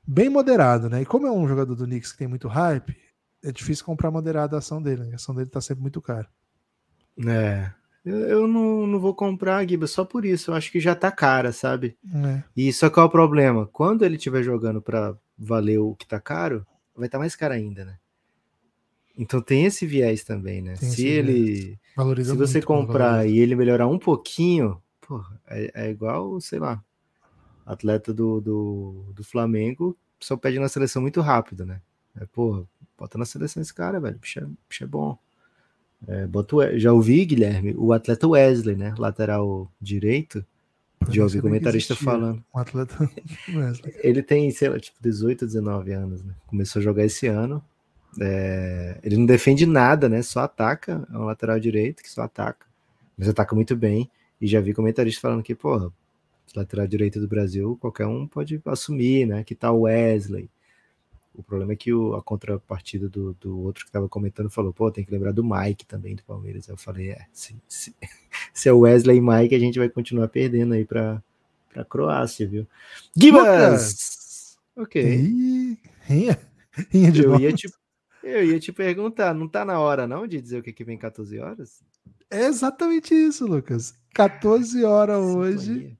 bem moderado, né? E como é um jogador do Knicks que tem muito hype, é difícil comprar moderado a ação dele, né? a ação dele tá sempre muito cara. É, eu, não, não vou comprar, Giba, só por isso. Eu acho que já tá cara, sabe? É. E só qual é o problema? Quando ele estiver jogando para valer o que tá caro, vai estar tá mais caro ainda, né? Então tem esse viés também, né? Tem se ele. se você comprar e ele melhorar um pouquinho, porra, é, é, igual, sei lá, atleta do, do, do Flamengo só pede na seleção muito rápido, né? É, porra, bota na seleção esse cara, velho. Bicho é, bicho é bom. É, bota já ouvi, Guilherme, o atleta Wesley, né? Lateral direito. Já ouvi comentarista falando. Um atleta Wesley. Ele tem, sei lá, tipo 18, 19 anos, né? Começou a jogar esse ano. É, ele não defende nada, né? Só ataca. É um lateral direito que só ataca. Mas ataca muito bem. E já vi comentaristas falando que, porra, lateral direito do Brasil, qualquer um pode assumir, né? Que tá o Wesley. O problema é que o, a contrapartida do, do outro que estava comentando falou, pô, tem que lembrar do Mike também do Palmeiras. Eu falei, é, se, se, se é Wesley e Mike, a gente vai continuar perdendo aí para para Croácia, viu? Gibas! Ok. Rinha. De eu ia, tipo, eu ia te perguntar, não tá na hora não de dizer o que, que vem 14 horas? É exatamente isso, Lucas. 14 horas hoje.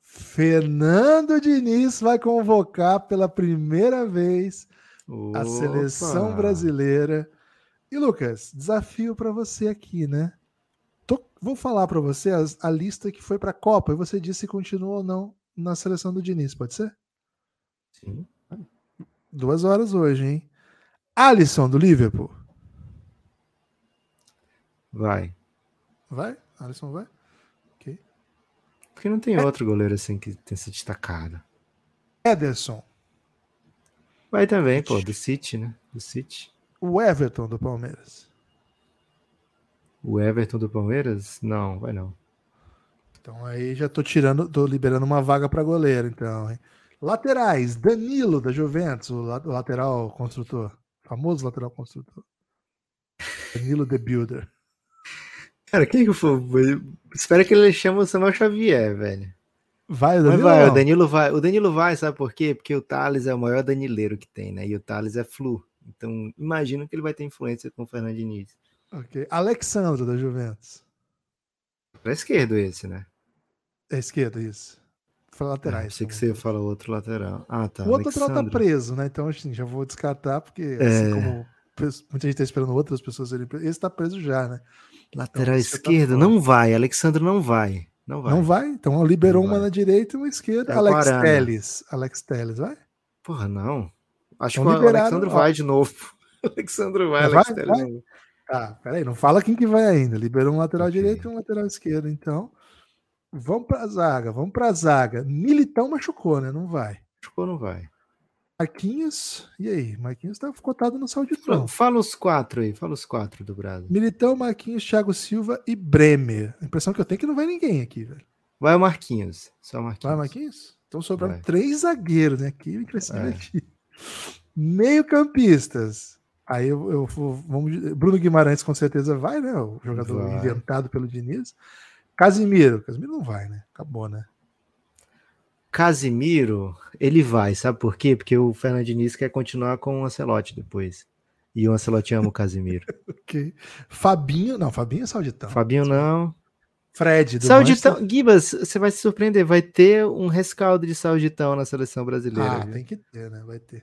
Fernando Diniz vai convocar pela primeira vez Opa. a seleção brasileira. E Lucas, desafio para você aqui, né? Tô- vou falar para você as- a, lista que foi para a Copa e você disse se continua ou não na seleção do Diniz, pode ser? Sim. Duas horas hoje, hein? Alisson do Liverpool. Vai. Vai? Alisson vai? Ok. Porque não tem outro goleiro assim que tenha se destacado. Ederson. Vai também, pô, do City, né? Do City. O Everton do Palmeiras. O Everton do Palmeiras? Não, vai não. Então aí já tô tirando, tô liberando uma vaga para goleiro, então. Hein? Laterais, Danilo da Juventus, o lateral construtor, famoso lateral construtor. Danilo the Builder. Cara, quem que foi? Espero que ele chame o Samuel Xavier, velho. Vai, o Mas Danilo. vai, não? o Danilo vai. O Danilo vai, sabe por quê? Porque o Thales é o maior danileiro que tem, né? E o Thales é flu. Então, imagino que ele vai ter influência com o Fernando Diniz. Ok. Alexandro da Juventus. Pra esquerdo esse, né? É esquerda, isso. Foi Ah, laterais. achei que você fala outro lateral. Ah, tá. O outro lateral tá preso, né? Então, assim, já vou descartar, porque É. assim como muita gente tá esperando outras pessoas serem presas, esse tá preso já, né? Lateral Então, você tá não vai. Alexandre não vai. Não vai. Não vai? Então liberou Não uma vai. na direita e uma esquerda. É Alex Guarana. Teles. Alex Teles, vai? Porra, não. Acho Então que o Alexandre ó. vai de novo. Alexandre vai, Vai, Alex vai? Telles não vai. Tá, peraí, não fala quem que vai ainda. Liberou um lateral Ok. direito e um lateral esquerdo, então. Vamos pra zaga, vamos pra zaga. Militão machucou, né? Não vai. Que não vai. Marquinhos, e aí? Marquinhos tá cotado no Fala, Sauditão. fala os quatro aí, fala os quatro do Brasil. Militão, Marquinhos, Thiago Silva e Bremer. A impressão que eu tenho é que não vai ninguém aqui, velho. Vai o Marquinhos. Só o Marquinhos. Vai, Marquinhos? Então sobrando Vai. três zagueiros, né? Vai se É. divertir. Meio-campistas. Aí eu, eu vou. Vamos, Bruno Guimarães com certeza vai, né? O jogador Vai. inventado pelo Diniz. Casimiro. Casimiro não vai, né? Acabou, né? Casimiro, ele vai, sabe por quê? Porque o Fernando Diniz quer continuar com o Ancelotti depois. E o Ancelotti ama o Casimiro. Ok. Fabinho. Não, Fabinho é Sauditão. Fabinho não. Fred. Do Sauditão, Manchester- Gibas, você vai se surpreender, vai ter um rescaldo de Sauditão na seleção brasileira. Ah, viu? tem que ter, né? Vai ter.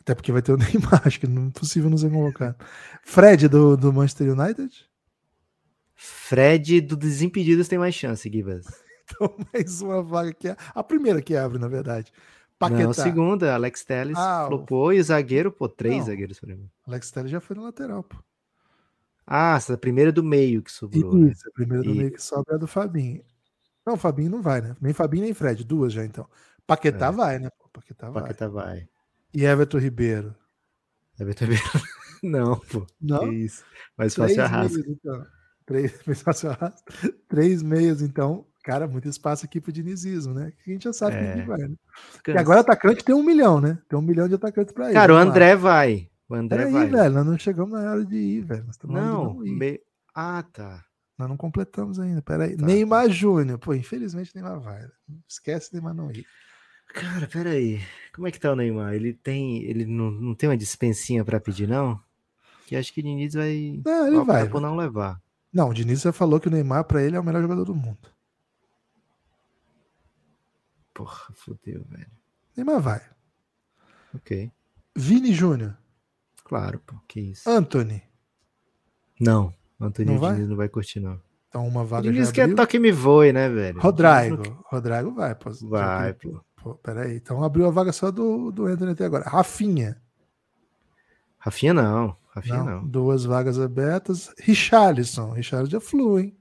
Até porque vai ter o Neymar, acho que não é possível não ser convocado. Fred do, do Manchester United? Fred do Desimpedidos tem mais chance, Gibas. Então, mais uma vaga que é a primeira que abre, na verdade. Paquetá. Não, segunda, Alex Telles Ah, o- flopou e o zagueiro, pô, três Não. zagueiros pra mim. Alex Telles já foi no lateral, pô. Ah, essa primeira do meio que sobrou. né? Isso, a primeira do E- meio que sobe é a do Fabinho. Não, o Fabinho não vai, né? Nem Fabinho nem Fred, duas já então. Paquetá É. vai, né? Pô, Paquetá vai. Paquetá vai. E Everton Ribeiro. Everton Ribeiro. Não, pô. Não? Três fácil arrasa. então. Três. Três meias, então. Cara, muito espaço aqui pro dinizismo, né? Que a gente já sabe É. que vai, né? E agora atacante tem um milhão, né? Tem um milhão de atacantes pra ir. Cara, o vamos lá. André vai. O André Peraí, vai. velho, nós não chegamos na hora de ir, velho. Não, não ir. me... Ah, tá. Nós não completamos ainda. Peraí. Tá, Neymar Júnior. Pô, infelizmente Neymar vai. Esquece Neymar não ir. Cara, peraí. Como é que tá o Neymar? Ele tem. Ele não, não tem uma dispensinha pra pedir, não? Que acho que o Diniz vai. Não, ele vai. por não levar. Não, o Diniz já falou que o Neymar, pra ele, é o melhor jogador do mundo. Porra, fodeu, velho. Neymar vai. Ok. Vini Júnior. Claro, pô. Que isso. Anthony. Não. Antônio Não vai? Diniz não vai curtir, não. Então uma vaga Diniz quer toque me voe, né, velho? Rodrigo. Não Rodrigo vai. Pô, Vai, pô. Pô, peraí. Então abriu a vaga só do, do Anthony até agora. Rafinha. Rafinha não. Rafinha Não, não. Duas vagas abertas. Richarlison. Richarlison já flui, hein?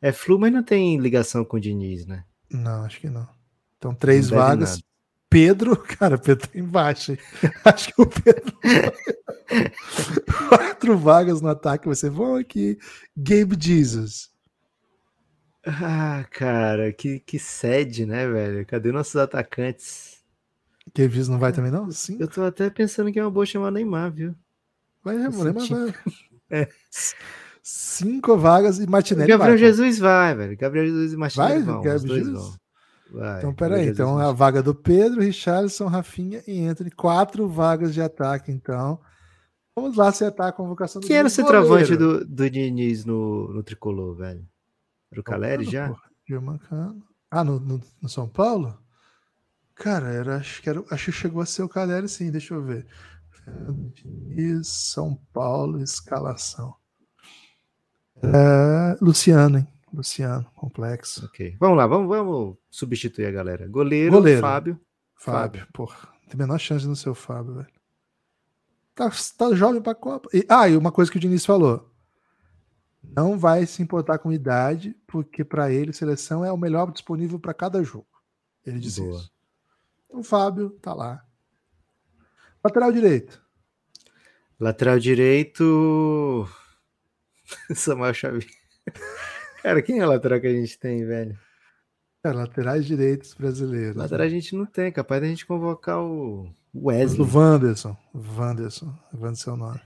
É flu, mas não tem ligação com o Diniz, né? Não, acho que não. Então, três Não vagas. nada. Pedro, cara, Pedro tá embaixo. Acho que o Pedro. Quatro vagas no ataque vai ser bom aqui. Gabe Jesus. Ah, cara, que, que sede, né, velho? Cadê nossos atacantes? Jesus não vai também, não? Sim. Eu tô até pensando que é uma boa chamar Neymar, viu? Vai, eu Neymar vai. É. Cinco vagas e Martinelli Gabriel vai. Jesus vai, velho. Gabriel Jesus e Martinelli Vai, vão. Gabriel Jesus? vão. Vai, Então, peraí. Jesus Então, e a vaga do Pedro, Richarlison, Rafinha e Anthony. Quatro vagas de ataque, então. Vamos lá acertar a convocação do Quem era o centroavante do, do Diniz no, no tricolor, velho? Era o Caleri já? Germancano. Ah, no, no, no, São Paulo? Cara, era, acho, que era, acho que chegou a ser o Caleri, sim, deixa eu ver. E São Paulo, escalação. É, Luciano, hein? Luciano, complexo. Ok. Vamos lá, vamos, vamos substituir a galera. Goleiro, Goleiro. Fábio. Fábio, Fábio. porra. Tem a menor chance no seu Fábio, velho. Tá, tá jovem pra Copa. E, ah, e uma coisa que o Diniz falou. Não vai se importar com idade, porque para ele seleção é o melhor disponível para cada jogo. Ele disse Boa. isso. Então, o Fábio tá lá. Lateral direito. Lateral direito. Samuel Xavier. Cara, quem é o lateral que a gente tem, velho? Cara, laterais direitos brasileiros. Lateral né? a gente não tem, capaz da gente convocar o Wesley. O Wanderson. Wanderson. Wanderson é o nome.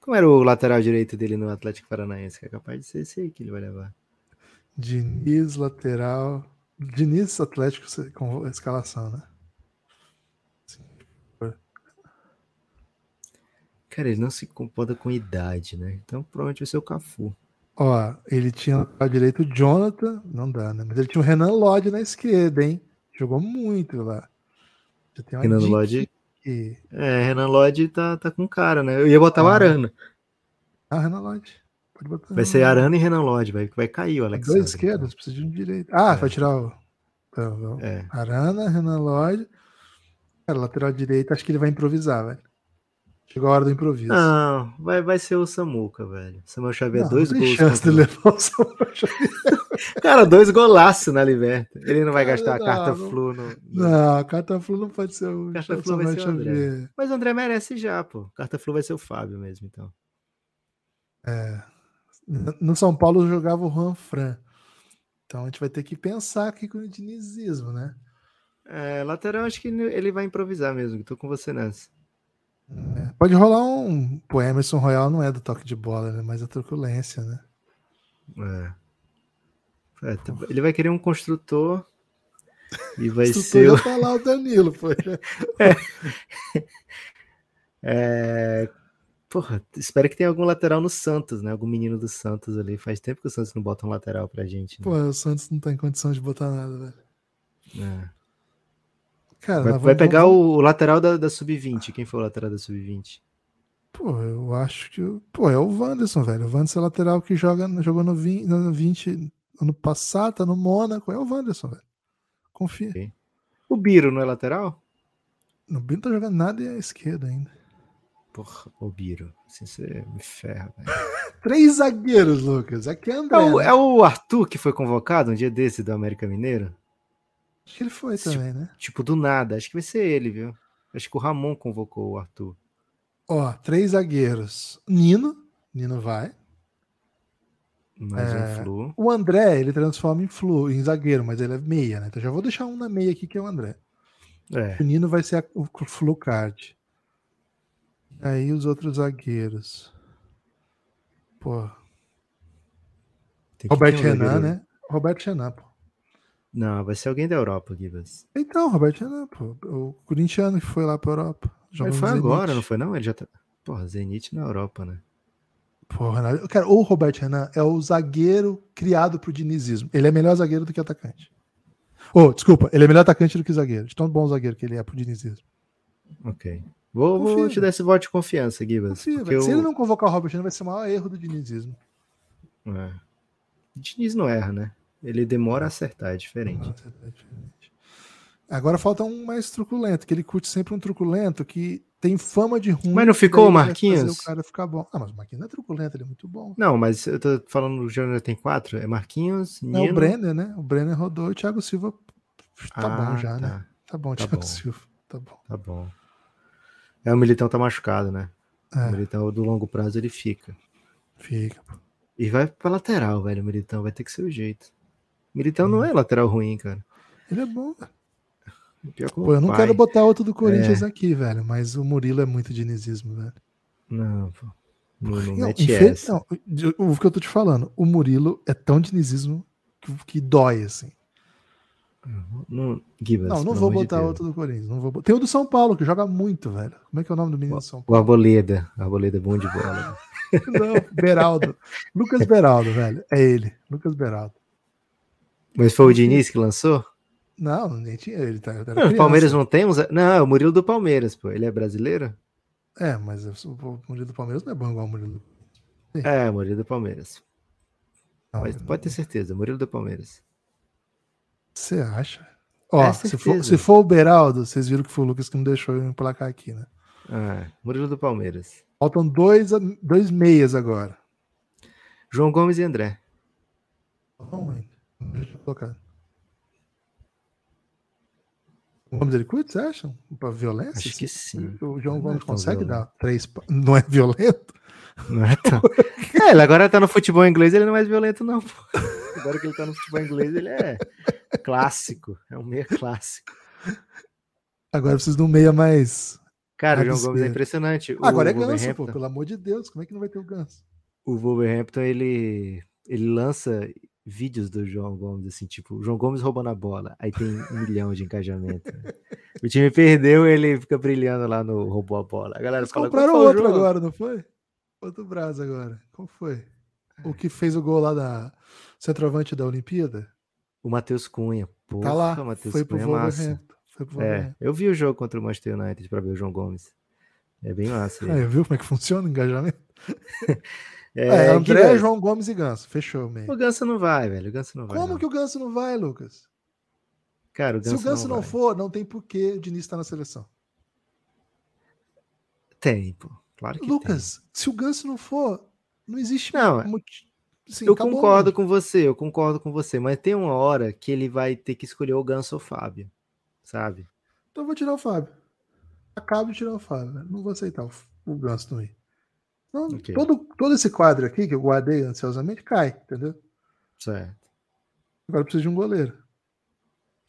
Como era o lateral direito dele no Atlético Paranaense? Que é capaz de ser esse aí que ele vai levar. Diniz, lateral. Diniz Atlético com escalação, né? Cara, ele não se comporta com idade, né? Então provavelmente vai ser o Cafu. Ó, ele tinha a direito o Jonathan, não dá, né? Mas ele tinha o Renan Lodge na esquerda, hein? Jogou muito lá. Renan Lodge. É, Renan Lodge tá, tá com cara, né? Eu ia botar ah. o Arana. Ah, Renan Lodge. Pode botar. Vai ser Arana e Renan Lodge, vai, vai cair o Alex. Dois esquerdos, precisa de um direito. Ah, é. vai tirar o. Então, é. Arana, Renan Lodge. Cara, lateral direito, acho que ele vai improvisar, velho. Chegou a hora do improviso. Não, vai, vai ser o Samuca, velho. Samuel Xavier, não, dois não gols. chance de levar o Samuel Xavier. Cara, dois golaços na Liberta. Ele não vai gastar não, a carta não, flu no, no, Não, a carta flu não pode ser o carta flu vai ser o André. Mas o André merece já, pô. Carta flu vai ser o Fábio mesmo, então. É. No São Paulo jogava o Juan Fran. Então a gente vai ter que pensar aqui com o dinizismo, né? É, lateral acho que ele vai improvisar mesmo. Tô com você nessa. É, pode rolar um. Pô, Emerson Royal não é do toque de bola, né? Mas a truculência, né? É. é ele vai querer um construtor e vai ser. Eu falar o Danilo, pô. é. é. Porra, espero que tenha algum lateral no Santos, né? Algum menino do Santos ali. Faz tempo que o Santos não bota um lateral pra gente. Né? Pô, o Santos não tá em condição de botar nada, velho. É. Cara, vai, vai pegar vamos... o lateral da, da Sub-20. Quem foi o lateral da Sub-20? Pô, eu acho que. Pô, é o Wanderson, velho. O Wanderson é lateral que joga, jogou no 20, no 20 ano passado, tá no Mônaco. É o Wanderson, velho. Confia. Okay. O Biro não é lateral? O Biro não tá jogando nada e é esquerda ainda. Porra, o Biro. Assim você me ferra, velho. Três zagueiros, Lucas. Aqui é André. É o, né? é o Arthur que foi convocado um dia desse do América Mineiro? Acho que ele foi também, tipo, né? Tipo, do nada. Acho que vai ser ele, viu? Acho que o Ramon convocou o Arthur. Ó, três zagueiros. Nino. Nino vai. Mais é, um Flu. O André, ele transforma em Flu, em zagueiro, mas ele é meia, né? Então já vou deixar um na meia aqui, que é o André. É. O Nino vai ser a, o Flu Card. Aí os outros zagueiros. Pô. Roberto Renan, né? Roberto Renan, pô. Não, vai ser alguém da Europa, Gibas. Então, Roberto Renan, pô. O corintiano que foi lá pra Europa. Ele foi agora, não foi não? Ele já tá... Porra, Zenit na Europa, né? Porra, cara, o Roberto Renan é o zagueiro criado pro dinizismo. Ele é melhor zagueiro do que atacante. Oh, desculpa, ele é melhor atacante do que zagueiro. De tão bom zagueiro que ele é pro dinizismo. Ok. Vou, vou te dar esse voto de confiança, Gibas. Se eu... ele não convocar o Robert Renan, vai ser o maior erro do dinizismo. É. O Diniz não erra, né? Ele demora a acertar, é diferente. é diferente. Agora falta um mais truculento, que ele curte sempre um truculento que tem fama de ruim. Mas não ficou o Marquinhos? O cara ficar bom. Ah, mas o Marquinhos não é truculento, ele é muito bom. Não, mas eu tô falando do Júnior tem quatro, é Marquinhos, Nino... Não, o Brenner, né? O Brenner rodou e o Thiago Silva tá ah, bom já, né? tá. né? Tá bom, tá Thiago bom. Silva. Tá bom. Tá bom. É, o Militão tá machucado, né? É. O Militão do longo prazo ele fica. Fica, pô. E vai pra lateral, velho, o Militão. Vai ter que ser o jeito. Militão não é lateral ruim, cara. Ele é bom, Pô, eu não pai. quero botar outro do Corinthians é. aqui, velho, mas o Murilo é muito dinizismo, velho. Não, pô. Não, não, não o que eu tô te falando, o Murilo é tão dinizismo que, que dói, assim. Não, Gibas, não, não vou botar de outro do Corinthians. Não vou... Tem o do São Paulo, que joga muito, velho. Como é que é o nome do menino do São Paulo? O Arboleda. O Arboleda é bom de bola. não, Beraldo. Lucas Beraldo, velho. É ele. Lucas Beraldo. Mas foi o Diniz que lançou? Não, nem tinha. Ele tá, Não, o. Palmeiras não tem uns. Não, é o Murilo do Palmeiras, pô. Ele é brasileiro? É, mas o Murilo do Palmeiras não é bom igual o Murilo. do- É, Murilo do Palmeiras. Não, pode ter certeza, Murilo do Palmeiras. Você acha? Ó, É se, for, se for o Beraldo, vocês viram que foi o Lucas que não deixou eu emplacar aqui, né? Ah, Murilo do Palmeiras. Faltam dois, dois meias agora. João Gomes e André. Não, ainda. Deixa eu colocar. O Gomes ele curte, vocês acham? Pra violência? Acho que sim. O João é Gomes tão consegue violento. dar três. Não é violento? Não é tão. É, ele agora tá no futebol inglês, ele não é mais violento, não. Agora que ele tá no futebol inglês, ele é clássico. É um meia clássico. Agora eu preciso de um meia mais. Cara, o João Gomes é impressionante. O Agora é ganso, pô, pelo amor de Deus. Como é que não vai ter o ganso? o Wolverhampton ele, ele lança vídeos do João Gomes, assim, tipo, o João Gomes roubando a bola, aí tem um milhão de engajamento. né? O time perdeu, ele fica brilhando lá no roubou a bola. A galera Eles fala, compraram "Qual foi o outro jogo?" agora, não foi? Outro Brás agora. Qual foi? O que fez o gol lá da centroavante da Olimpíada? O Matheus Cunha. Porra, tá lá. Matheus Foi pro Cunha é massa. Foi pro É, eu vi o jogo contra o Manchester United pra ver o João Gomes. É bem massa. Aí, viu como é que funciona o engajamento? É, É, André, Guilherme, João Gomes e Ganso. Fechou, meio. O Ganso não vai, velho. O Ganso não vai. Como não. que o Ganso não vai, Lucas? Cara, o Se Ganso o Ganso não, vai. for, não tem porquê o Diniz estar na seleção. Tem, pô. Claro que Lucas, se o Ganso não for, não existe Não, moti- Assim, eu concordo com você, eu concordo com você, mas tem uma hora que ele vai ter que escolher o Ganso ou o Fábio, sabe? Então eu vou tirar o Fábio. Acabo de tirar o Fábio. né? Não vou aceitar o, o Ganso não ir. Então, Ok. todo, todo esse quadro aqui que eu guardei ansiosamente cai, entendeu? Certo. Agora eu preciso de um goleiro.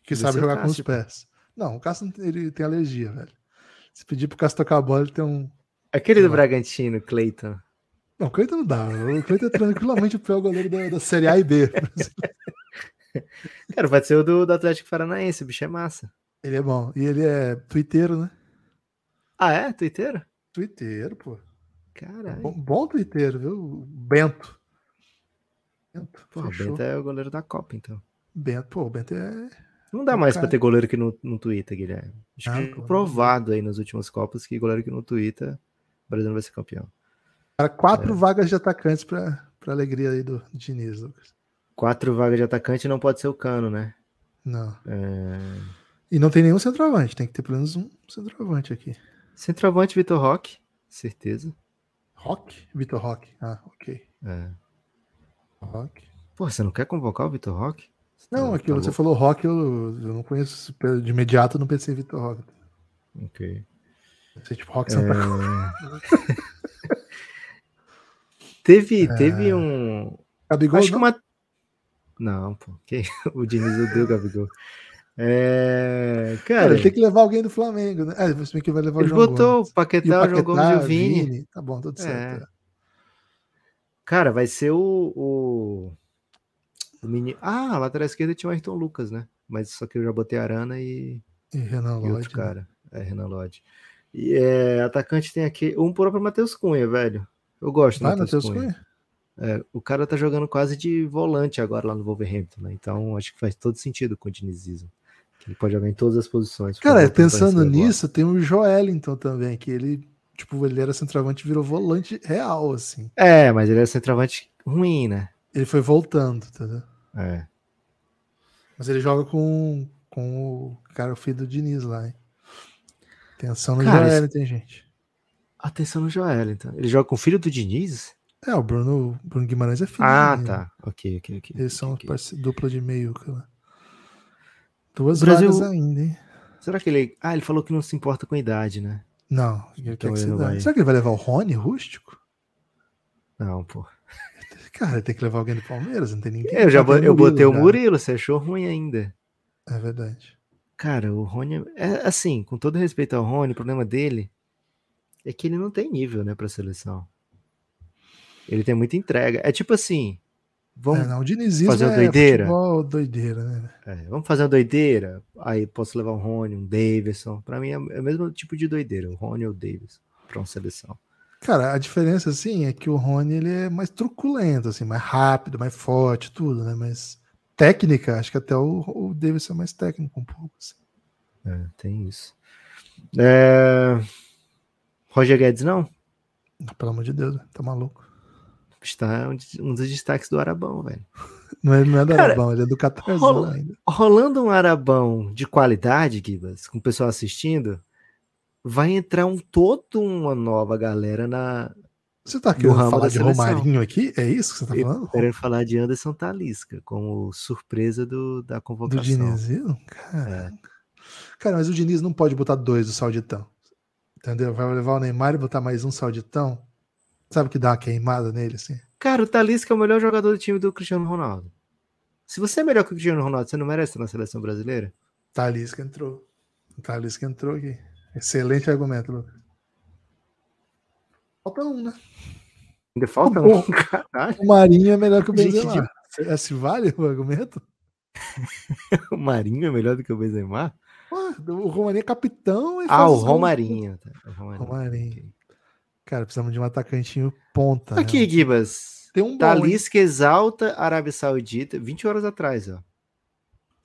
Que Deve sabe jogar com os pés. Não, o Cássio ele tem alergia, velho. Se pedir pro Cássio tocar a bola, ele tem um. Aquele do. Bragantino, Cleiton. Não, o Cleiton não dá. O Cleiton é tranquilamente o pior goleiro da, da Série A e B. Cara, pode ser o do, do Atlético Paranaense, o bicho é massa. Ele é bom. E ele é twitteiro, né? Ah, é? Twitter? Twitteiro, pô. Caralho. Bom, bom twitteiro, viu? Bento. Bento, Pô. Bento é o goleiro da Copa, então. Bento, pô, o Bento é. Não dá mais pra ter goleiro que não, não twitta, Guilherme. Acho Ah, que é provado aí nas últimas Copas que goleiro que não twitta, o Brasil não vai ser campeão. Cara, É. quatro vagas de atacantes pra, pra alegria aí do Diniz, Lucas. Quatro vagas de atacante não pode ser o Cano, né? Não. É... E não tem nenhum centroavante, tem que ter pelo menos um centroavante aqui. Centroavante Vitor Roque, certeza. Rock? Vitor Rock. Ah, ok. É. Rock. Pô, você não quer convocar o Vitor Roque? Você Não, tá- aquilo tá você falou Rock, eu, eu não conheço de imediato, eu não pensei em Vitor Rock. Ok. Pensei tipo Rock Santa. É... teve, teve um. Gabigol, Acho que não? uma. Não, pô. que- O Diniz odeia o Gabigol. É... Cara, ele tem que levar alguém do Flamengo, né? É, você que vai levar o ele João botou Gomes. o Paquetá, o João Gomes e o Vini. Tá bom, tudo É. certo. é. Cara, vai ser o. O, o menino. Ah, a lateral esquerda tinha o Ayrton Lucas, né? Mas só que eu já botei Arana e, E Renan e outro Lodge. né? cara. É, Renan Lodge. E é, atacante tem aqui. Um próprio Matheus Cunha, velho. Eu gosto do Matheus Matheus Cunha. Cunha? É, o cara tá jogando quase de volante agora lá no Wolverhampton, né? Então acho que faz todo sentido com o dinizismo. Ele pode jogar em todas as posições. Cara, pensando nisso, tem o Joelinton também, que ele, tipo, ele era centroavante e virou volante real, assim. É, mas ele é centroavante ruim, né? Ele foi voltando, entendeu? É. Mas ele joga com, com o cara, o filho do Diniz lá, hein? Atenção no Cara, Joelinton, gente. Atenção no Joel, então. Ele joga com o filho do Diniz? É, o Bruno, Bruno Guimarães é filho Ah, tá. Ok, ok, ok. Eles são ok. parce- dupla de meio. Lá. Duas O Brasil- vagas ainda, hein? Será que ele. Ah, ele falou que não se importa com a idade, né? Não, ele Então quer que ele vai. Será que ele vai levar o Rony rústico? Não, pô. Cara, tem que levar alguém do Palmeiras, não tem ninguém. Eu já Só tem bo- eu botei o já. Murilo, você achou ruim ainda. É verdade. Cara, o Rony. É assim, com todo respeito ao Rony, o problema dele é que ele não tem nível, né, pra seleção. Ele tem muita entrega. É tipo assim. Vamos, É, não, o dinizismo fazer uma é doideira? futebol doideira, né? é, vamos fazer uma doideira. Aí posso levar um Rony, um Davidson. Pra mim é, é o mesmo tipo de doideira, o Rony ou o Davidson, pra uma seleção. Cara, a diferença, assim, é que o Rony, ele é mais truculento, assim, mais rápido, mais forte, tudo, né? Mas técnica, acho que até o, o Davis é mais técnico um pouco. Assim. É, tem isso. É... Roger Guedes, não? Pelo amor de Deus, tá maluco. Está um dos destaques do Arabão, velho. Não é, não é do Cara, Arabão, ele é do Catarzão rola, ainda. Rolando um Arabão de qualidade, Gibas, com o pessoal assistindo, vai entrar um todo uma nova galera na. Você tá querendo falar de Romarinho aqui? É isso que você tá falando? Querendo falar de Anderson Talisca, como surpresa do, da convocação. Do Dinizio? Cara. É. Cara, mas o Diniz não pode botar dois do Sauditão. Entendeu? Vai levar o Neymar e botar mais um Sauditão. Sabe que dá uma queimada nele, assim? Cara, o Talisca é o melhor jogador do time do Cristiano Ronaldo. Se você é melhor que o Cristiano Ronaldo, você não merece estar na seleção brasileira? Talisca entrou. O Talisca entrou aqui. Excelente argumento, Lucas. Falta um, né? Ainda falta um, caralho. O Marinho é melhor que o Benzema. De... Se vale o argumento? o Marinho é melhor do que o Benzema? o Romarinho é capitão. ah, o Romarinho. Tá. O Romarinho. Romarinho. Cara, precisamos de um atacantinho ponta. Aqui, né? Gibas. Tem um Talisca exalta Arábia Saudita 20 horas atrás, ó.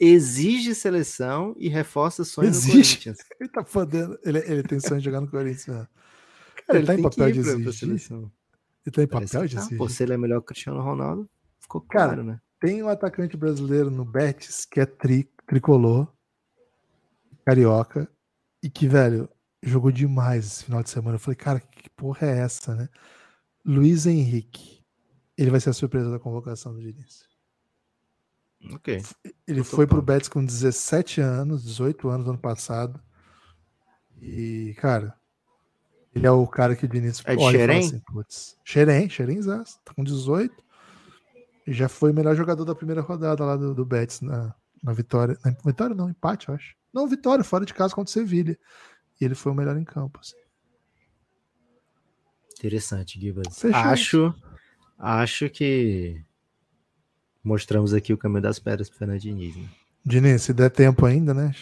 Exige seleção e reforça sonhos Exige. Corinthians. Ele tá fodendo. Ele, ele tem sonho de jogar no Corinthians, né? Cara, ele, ele tá em papel de exigir. Ele tá em papel de tá. exigir. Pô, se ele é melhor que o Cristiano Ronaldo, ficou claro, Cara, né? Tem um atacante brasileiro no Betis que é tri, tricolor carioca, e que, velho, jogou demais esse final de semana. Eu falei, cara, que porra é essa, né? Luiz Henrique. Ele vai ser a surpresa da convocação do Diniz. Ok. Ele foi pro Betis com 17 anos, 18 anos no ano passado. E, cara, ele é o cara que o Diniz é olha Xerém? assim, putz, Xerém, Xerém tá com 18. E já foi o melhor jogador da primeira rodada lá do, do Betis na, na vitória. Na vitória não, empate, eu acho. Não, vitória, fora de casa contra o Sevilha. E ele foi o melhor em campo. Assim. Interessante, Gibas. Acho, acho que mostramos aqui o caminho das pedras para Fernando Diniz. Né? Diniz, se der tempo ainda, né?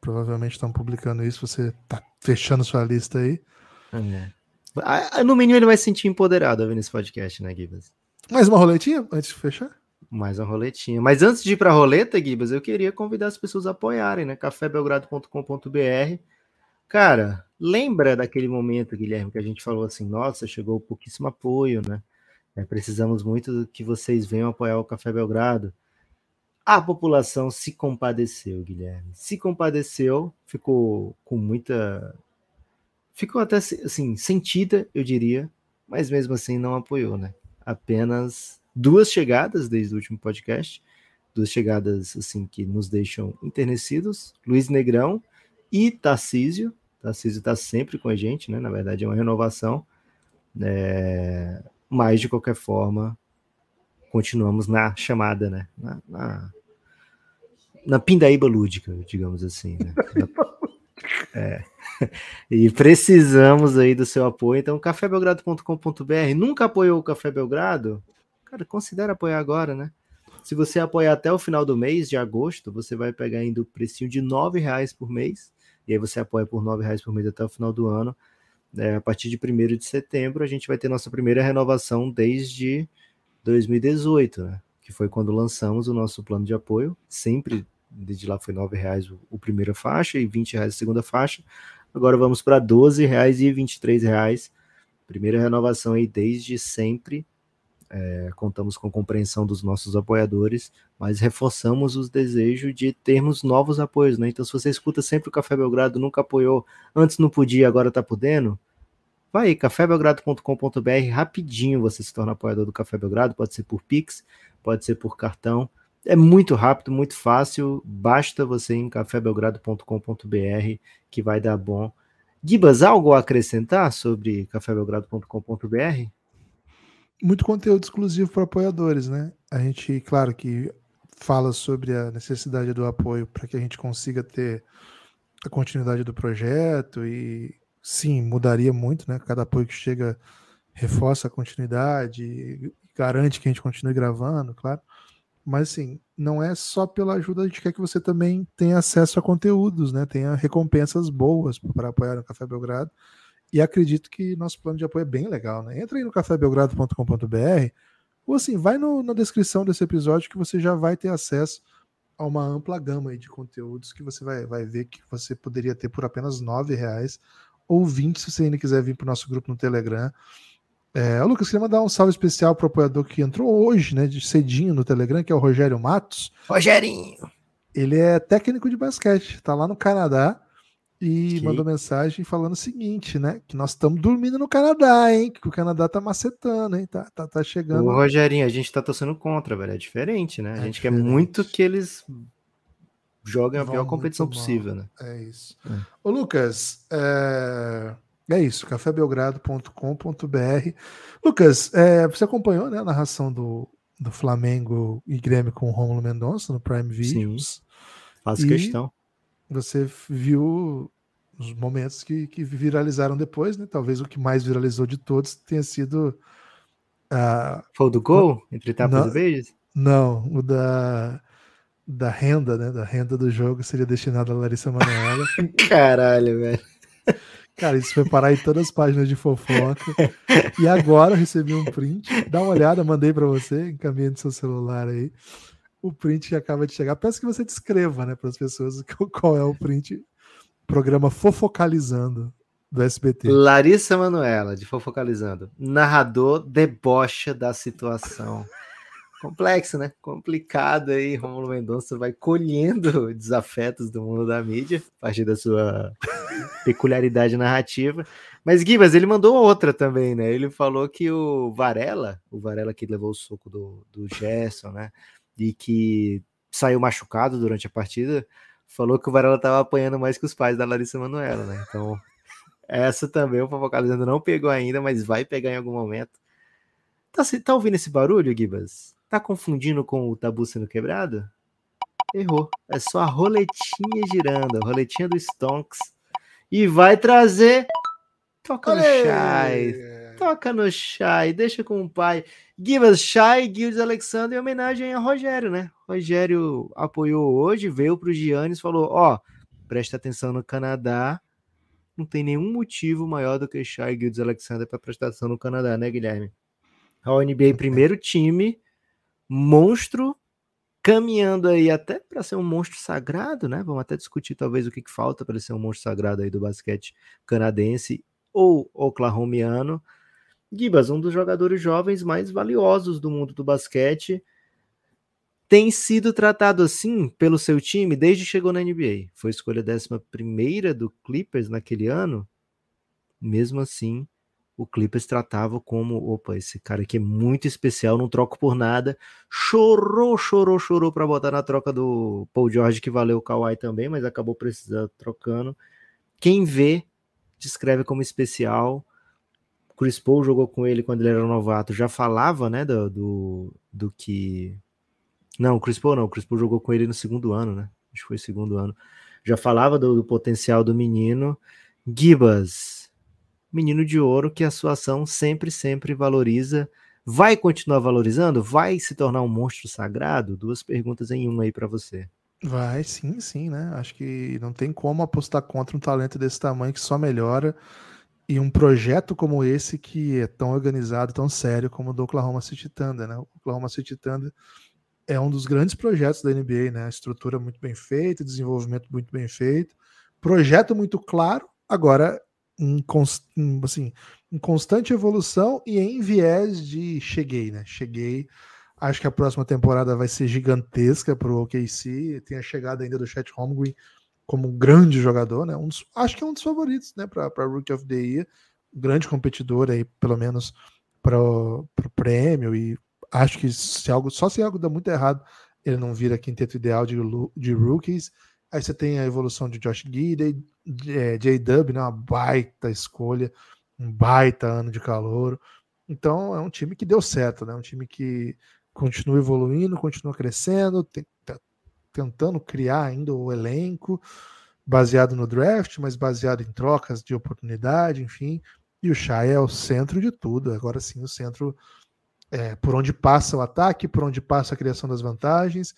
Provavelmente estão publicando isso, você tá fechando sua lista aí. É. No mínimo ele vai se sentir empoderado ouvindo esse podcast, né, Gibas? Mais uma roletinha antes de fechar? Mais uma roletinha. Mas antes de ir para a roleta, Gibas, eu queria convidar as pessoas a apoiarem, né? cafébelgrado.com.br. Cara, lembra daquele momento, Guilherme, que a gente falou assim, nossa, chegou pouquíssimo apoio, né? É, precisamos muito que vocês venham apoiar o Café Belgrado. A população se compadeceu, Guilherme. Se compadeceu, ficou com muita. Ficou até assim, sentida, eu diria, mas mesmo assim não apoiou, né? Apenas duas chegadas desde o último podcast, duas chegadas assim que nos deixam enternecidos, Luiz Negrão e Tarcísio. Tarcísio está sempre com a gente, né? Na verdade é uma renovação, é... mas de qualquer forma continuamos na chamada, né? Na, na, na pindaíba lúdica, digamos assim. Né? É. E precisamos aí do seu apoio. Então, cafébelgrado.com.br. Nunca apoiou o Café Belgrado? cara, considere apoiar agora, né? Se você apoiar até o final do mês de agosto, você vai pegar ainda o precinho de nove reais por mês. E aí você apoia por nove reais por mês até o final do ano. É, a partir de 1 de setembro, a gente vai ter nossa primeira renovação desde 2018, né? Que foi quando lançamos o nosso plano de apoio. Sempre, desde lá foi nove reais o, o primeira faixa e 20 reais a segunda faixa. Agora vamos para 12 reais e 23 reais. Primeira renovação aí desde sempre é, contamos com a compreensão dos nossos apoiadores, mas reforçamos os desejos de termos novos apoios, né? Então, se você escuta sempre o Café Belgrado, nunca apoiou, antes não podia, agora tá podendo, vai aí, cafébelgrado.com.br, rapidinho você se torna apoiador do Café Belgrado, pode ser por Pix, pode ser por cartão, é muito rápido, muito fácil, basta você ir em cafébelgrado.com.br que vai dar bom. Gibas, algo a acrescentar sobre cafébelgrado.com.br? Muito conteúdo exclusivo para apoiadores, né? A gente, claro que fala sobre a necessidade do apoio para que a gente consiga ter a continuidade do projeto e sim, mudaria muito, né? Cada apoio que chega reforça a continuidade, garante que a gente continue gravando, claro. Mas assim, não é só pela ajuda, a gente quer que você também tenha acesso a conteúdos, né? Tenha recompensas boas para apoiar o Café Belgrado. E acredito que nosso plano de apoio é bem legal, né? Entra aí no cafébelgrado.com.br, Ou assim, vai no, na descrição desse episódio que você já vai ter acesso a uma ampla gama de conteúdos que você vai, vai ver que você poderia ter por apenas R$ reais ou 20 se você ainda quiser vir para o nosso grupo no Telegram. É, Lucas, queria mandar um salve especial para o apoiador que entrou hoje, né, de cedinho no Telegram, que é o Rogério Matos. Rogerinho! Ele é técnico de basquete, está lá no Canadá e que... mandou mensagem falando o seguinte, né? Que nós estamos dormindo no Canadá, hein? Que o Canadá tá macetando, hein? Tá, tá, tá chegando. O Rogerinho, a gente tá torcendo contra, velho. É diferente, né? A é gente diferente. quer muito que eles joguem a pior competição possível, né? É isso. É. Ô, Lucas, é... é isso, cafébelgrado.com.br. Lucas, é, você acompanhou né, a narração do, do Flamengo e Grêmio com o Romulo Mendonça no Prime Video? Sim, faço e questão. Você viu os momentos que, que viralizaram depois, né? Talvez o que mais viralizou de todos tenha sido. Uh, Foi o do gol? Entre tapas e beijos? Não, o da, da renda, né? Da renda do jogo seria destinado a Larissa Manoela. Caralho, velho. Cara, isso foi parar em todas as páginas de fofoca. E agora eu recebi um print. Dá uma olhada, mandei para você, encaminhei no seu celular aí. O print que acaba de chegar. Peço que você descreva, né, para as pessoas qual é o print. Programa Fofocalizando do SBT. Larissa Manuela, de Fofocalizando. Narrador debocha da situação complexo, né? Complicado aí. Romulo Mendonça vai colhendo desafetos do mundo da mídia a partir da sua peculiaridade narrativa. Mas Gibas, ele mandou outra também, né? Ele falou que o Varela, o Varela que levou o soco do, do Gerson, né? E que saiu machucado durante a partida, falou que o Varela estava apanhando mais que os pais da Larissa Manoela, né? Então, essa também o Fofocalizando não pegou ainda, mas vai pegar em algum momento. Tá, tá ouvindo esse barulho, Gibas? Tá confundindo com o tabu sendo quebrado? Errou. É só a roletinha girando, a roletinha do Stonks. E vai trazer. Toca no Shai. Toca no Shai. Deixa com o pai. Give us Shai, Guilds Alexander em homenagem a Rogério, né? Rogério apoiou hoje, veio pro Giannis e falou: Ó, presta atenção no Canadá. Não tem nenhum motivo maior do que Shai Guilds Alexander para prestar atenção no Canadá, né, Guilherme? A NBA, primeiro time monstro caminhando aí até para ser um monstro sagrado, né? Vamos até discutir talvez o que, que falta para ser um monstro sagrado aí do basquete canadense ou oklahomiano. Gibas, um dos jogadores jovens mais valiosos do mundo do basquete, tem sido tratado assim pelo seu time desde que chegou na NBA. Foi escolha 11 do Clippers naquele ano. Mesmo assim, o Clippers tratava como, opa, esse cara aqui é muito especial, não troco por nada. Chorou, chorou, chorou para botar na troca do Paul George, que valeu o Kawhi também, mas acabou precisando trocando. Quem vê, descreve como especial. Chris Paul jogou com ele quando ele era novato, já falava, né, do, do, do que... Não, Chris Paul não, Chris Paul jogou com ele no segundo ano, né? Acho que foi segundo ano. Já falava do, do potencial do menino. Gibas, menino de ouro que a sua ação sempre, sempre valoriza. Vai continuar valorizando? Vai se tornar um monstro sagrado? Duas perguntas em uma aí para você. Vai, sim, sim, né? Acho que não tem como apostar contra um talento desse tamanho que só melhora e um projeto como esse que é tão organizado, tão sério como o do Oklahoma City Thunder, né? O Oklahoma City Thunder é um dos grandes projetos da NBA, né? Estrutura muito bem feita, desenvolvimento muito bem feito, projeto muito claro. Agora em, assim, em constante evolução e em viés de cheguei, né? Cheguei. Acho que a próxima temporada vai ser gigantesca para o OKC. Tem a chegada ainda do Chet Holmgren como um grande jogador, né? Um dos, acho que é um dos favoritos, né? Para Rookie of the Year, grande competidor aí, pelo menos para o prêmio. E acho que se algo, só se algo dá muito errado, ele não vira quinteto ideal de, de rookies. Aí você tem a evolução de Josh Gidey, é, J-Dub, né, uma baita escolha, um baita ano de calor. Então é um time que deu certo, né? Um time que continua evoluindo, continua crescendo, tá tentando criar ainda o elenco, baseado no draft, mas baseado em trocas de oportunidade, enfim. E o Shai é o centro de tudo. Agora sim, o centro é, por onde passa o ataque, por onde passa a criação das vantagens.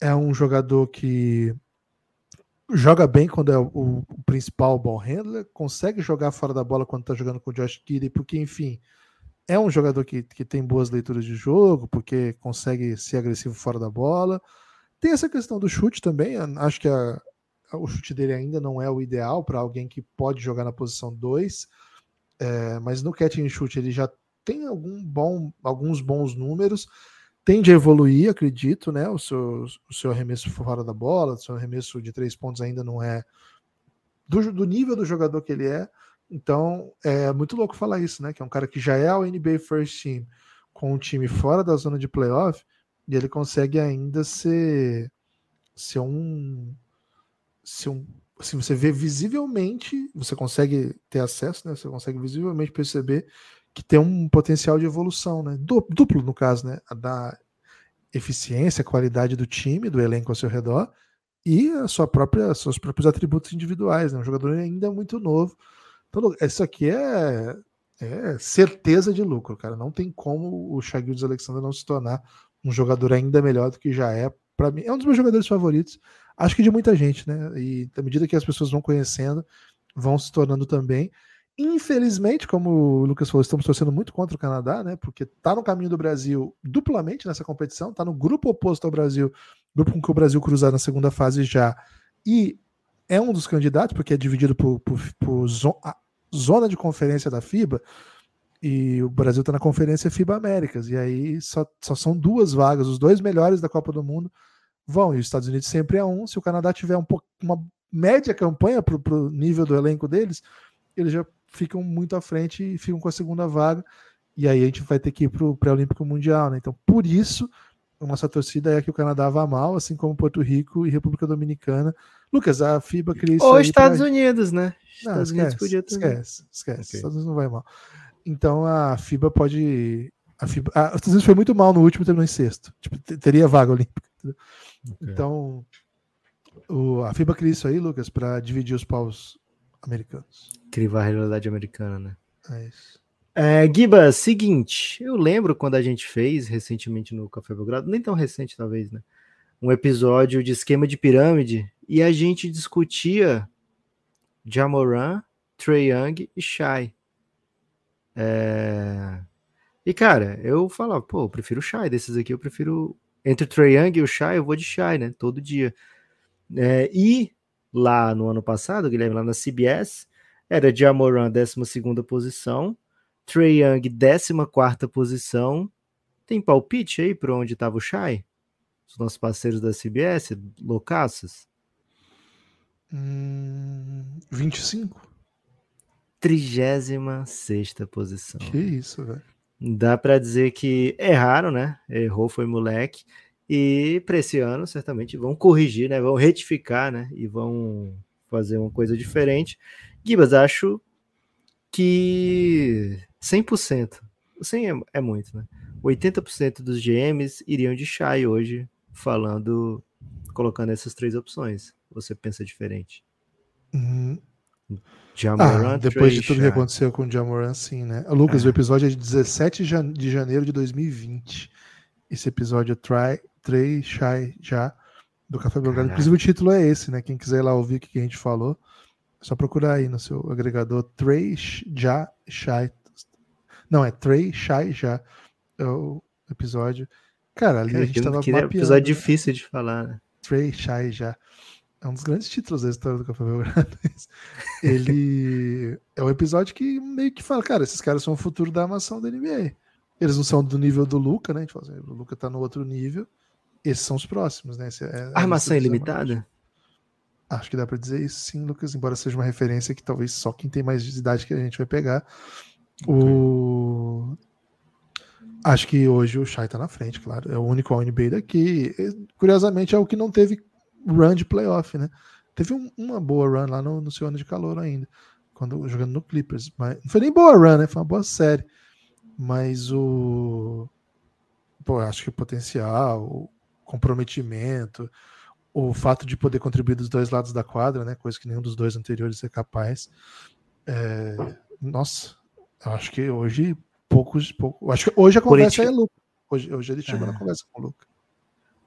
É um jogador que joga bem quando é o, o, principal ball handler, consegue jogar fora da bola quando tá jogando com o Josh Gidey, porque, enfim, é um jogador que, que tem boas leituras de jogo, porque consegue ser agressivo fora da bola. Tem essa questão do chute também. Acho que a, o chute dele ainda não é o ideal para alguém que pode jogar na posição 2. É, mas no catch shoot ele já tem algum bom, alguns bons números. Tende a evoluir, acredito, né? O seu, o seu arremesso fora da bola, o seu arremesso de três pontos ainda não é do, do nível do jogador que ele é. Então, é muito louco falar isso, né? Que é um cara que já é o NBA First Team com um time fora da zona de playoff e ele consegue ainda ser, ser um. Ser um assim, você vê visivelmente, você consegue ter acesso, né? Você consegue visivelmente perceber que tem um potencial de evolução, né? Duplo, no caso, né? Da eficiência, qualidade do time, do elenco ao seu redor e a sua própria, seus próprios atributos individuais, né? Um jogador ainda muito novo então, isso aqui é, é certeza de lucro, cara. Não tem como o Shagildes Alexander não se tornar um jogador ainda melhor do que já é. Para mim, é um dos meus jogadores favoritos. Acho que de muita gente, né? E à medida que as pessoas vão conhecendo, vão se tornando também. Infelizmente, como o Lucas falou, estamos torcendo muito contra o Canadá, né? Porque tá no caminho do Brasil duplamente nessa competição, tá no grupo oposto ao Brasil, grupo com que o Brasil cruzar na segunda fase já. E é um dos candidatos, porque é dividido por, por, por zona de conferência da FIBA, e o Brasil está na conferência FIBA Américas, e aí só, só são duas vagas, os dois melhores da Copa do Mundo vão, e os Estados Unidos sempre é um. Se o Canadá tiver um pouco, uma média campanha para o nível do elenco deles, eles já ficam muito à frente e ficam com a segunda vaga, e aí a gente vai ter que ir para o pré-olímpico mundial, né? Então, por isso, a nossa torcida é que o Canadá vá mal, assim como Porto Rico e República Dominicana. Lucas, a FIBA cria isso Ou Estados pra... Unidos, né? Não, Estados esquece, Unidos podia também. Esquece, esquece. Okay. Estados Unidos não vai mal. Então a FIBA pode. A FIBA... Ah, os Estados Unidos foi muito mal no último, terminou em sexto. Tipo, teria vaga olímpica. Okay. Então, o... a FIBA cria isso aí, Lucas, para dividir os paus americanos. Crivar a realidade americana, né? É isso. É, Giba, seguinte, eu lembro quando a gente fez recentemente no Café Belgrado, nem tão recente talvez, né? Um episódio de esquema de pirâmide e a gente discutia Jamoran, Trey Young e Shai. É... E cara, eu falava, pô, eu prefiro o Shai, desses aqui eu prefiro. Entre o Trey Young e o Shai, eu vou de Shai, né? Todo dia. É, e lá no ano passado, Guilherme, lá na CBS, era Jamoran, 12 posição, Trey Young, 14 posição. Tem palpite aí para onde estava o Shai? Os nossos parceiros da CBS, loucaços? Hum, 25. 36 posição. Que isso, velho. Dá para dizer que erraram, né? Errou, foi moleque. E para esse ano, certamente vão corrigir, né? Vão retificar, né? E vão fazer uma coisa diferente. Gibas, acho que 100%, 100 é, é muito, né? 80% dos GMs iriam de Shai hoje, falando, colocando essas três opções. Você pensa diferente? Uhum. Jamoran, ah, depois de tudo Shai. que aconteceu com o Jamoran, sim, né? Lucas, é. o episódio é de 17 de janeiro de 2020. Esse episódio é Try, Trey Shai já do Café Belgrado. Inclusive o título é esse, né? Quem quiser ir lá ouvir o que a gente falou, é só procurar aí no seu agregador Trey Já Shai não, é Trey Shy já. É o episódio. Cara, ali Cara, a gente tava que mapeando. episódio difícil de falar, né? Trey Shy já. É um dos grandes títulos da história do Café Belgrado. Ele é um episódio que meio que fala, cara, esses caras são o futuro da armação da NBA. Eles não são do nível do Luca, né? A gente fala assim, o Luca tá no outro nível. Esses são os próximos, né? É, é armação ilimitada? Acho que dá para dizer isso sim, Lucas, embora seja uma referência que talvez só quem tem mais idade que a gente vai pegar. O... Acho que hoje o Shai tá na frente, claro. É o único NBA daqui. Curiosamente, é o que não teve run de playoff, né? Teve um, uma boa run lá no, no, seu ano de calor ainda, quando jogando no Clippers. Mas não foi nem boa run, né? Foi uma boa série. Mas o. Pô, acho que o potencial, o comprometimento, o fato de poder contribuir dos dois lados da quadra, né? Coisa que nenhum dos dois anteriores é capaz. É... Nossa, eu acho que hoje poucos, poucos. Acho que hoje a conversa Política... é Luca. Hoje, hoje ele chegou é. na conversa com o Luca.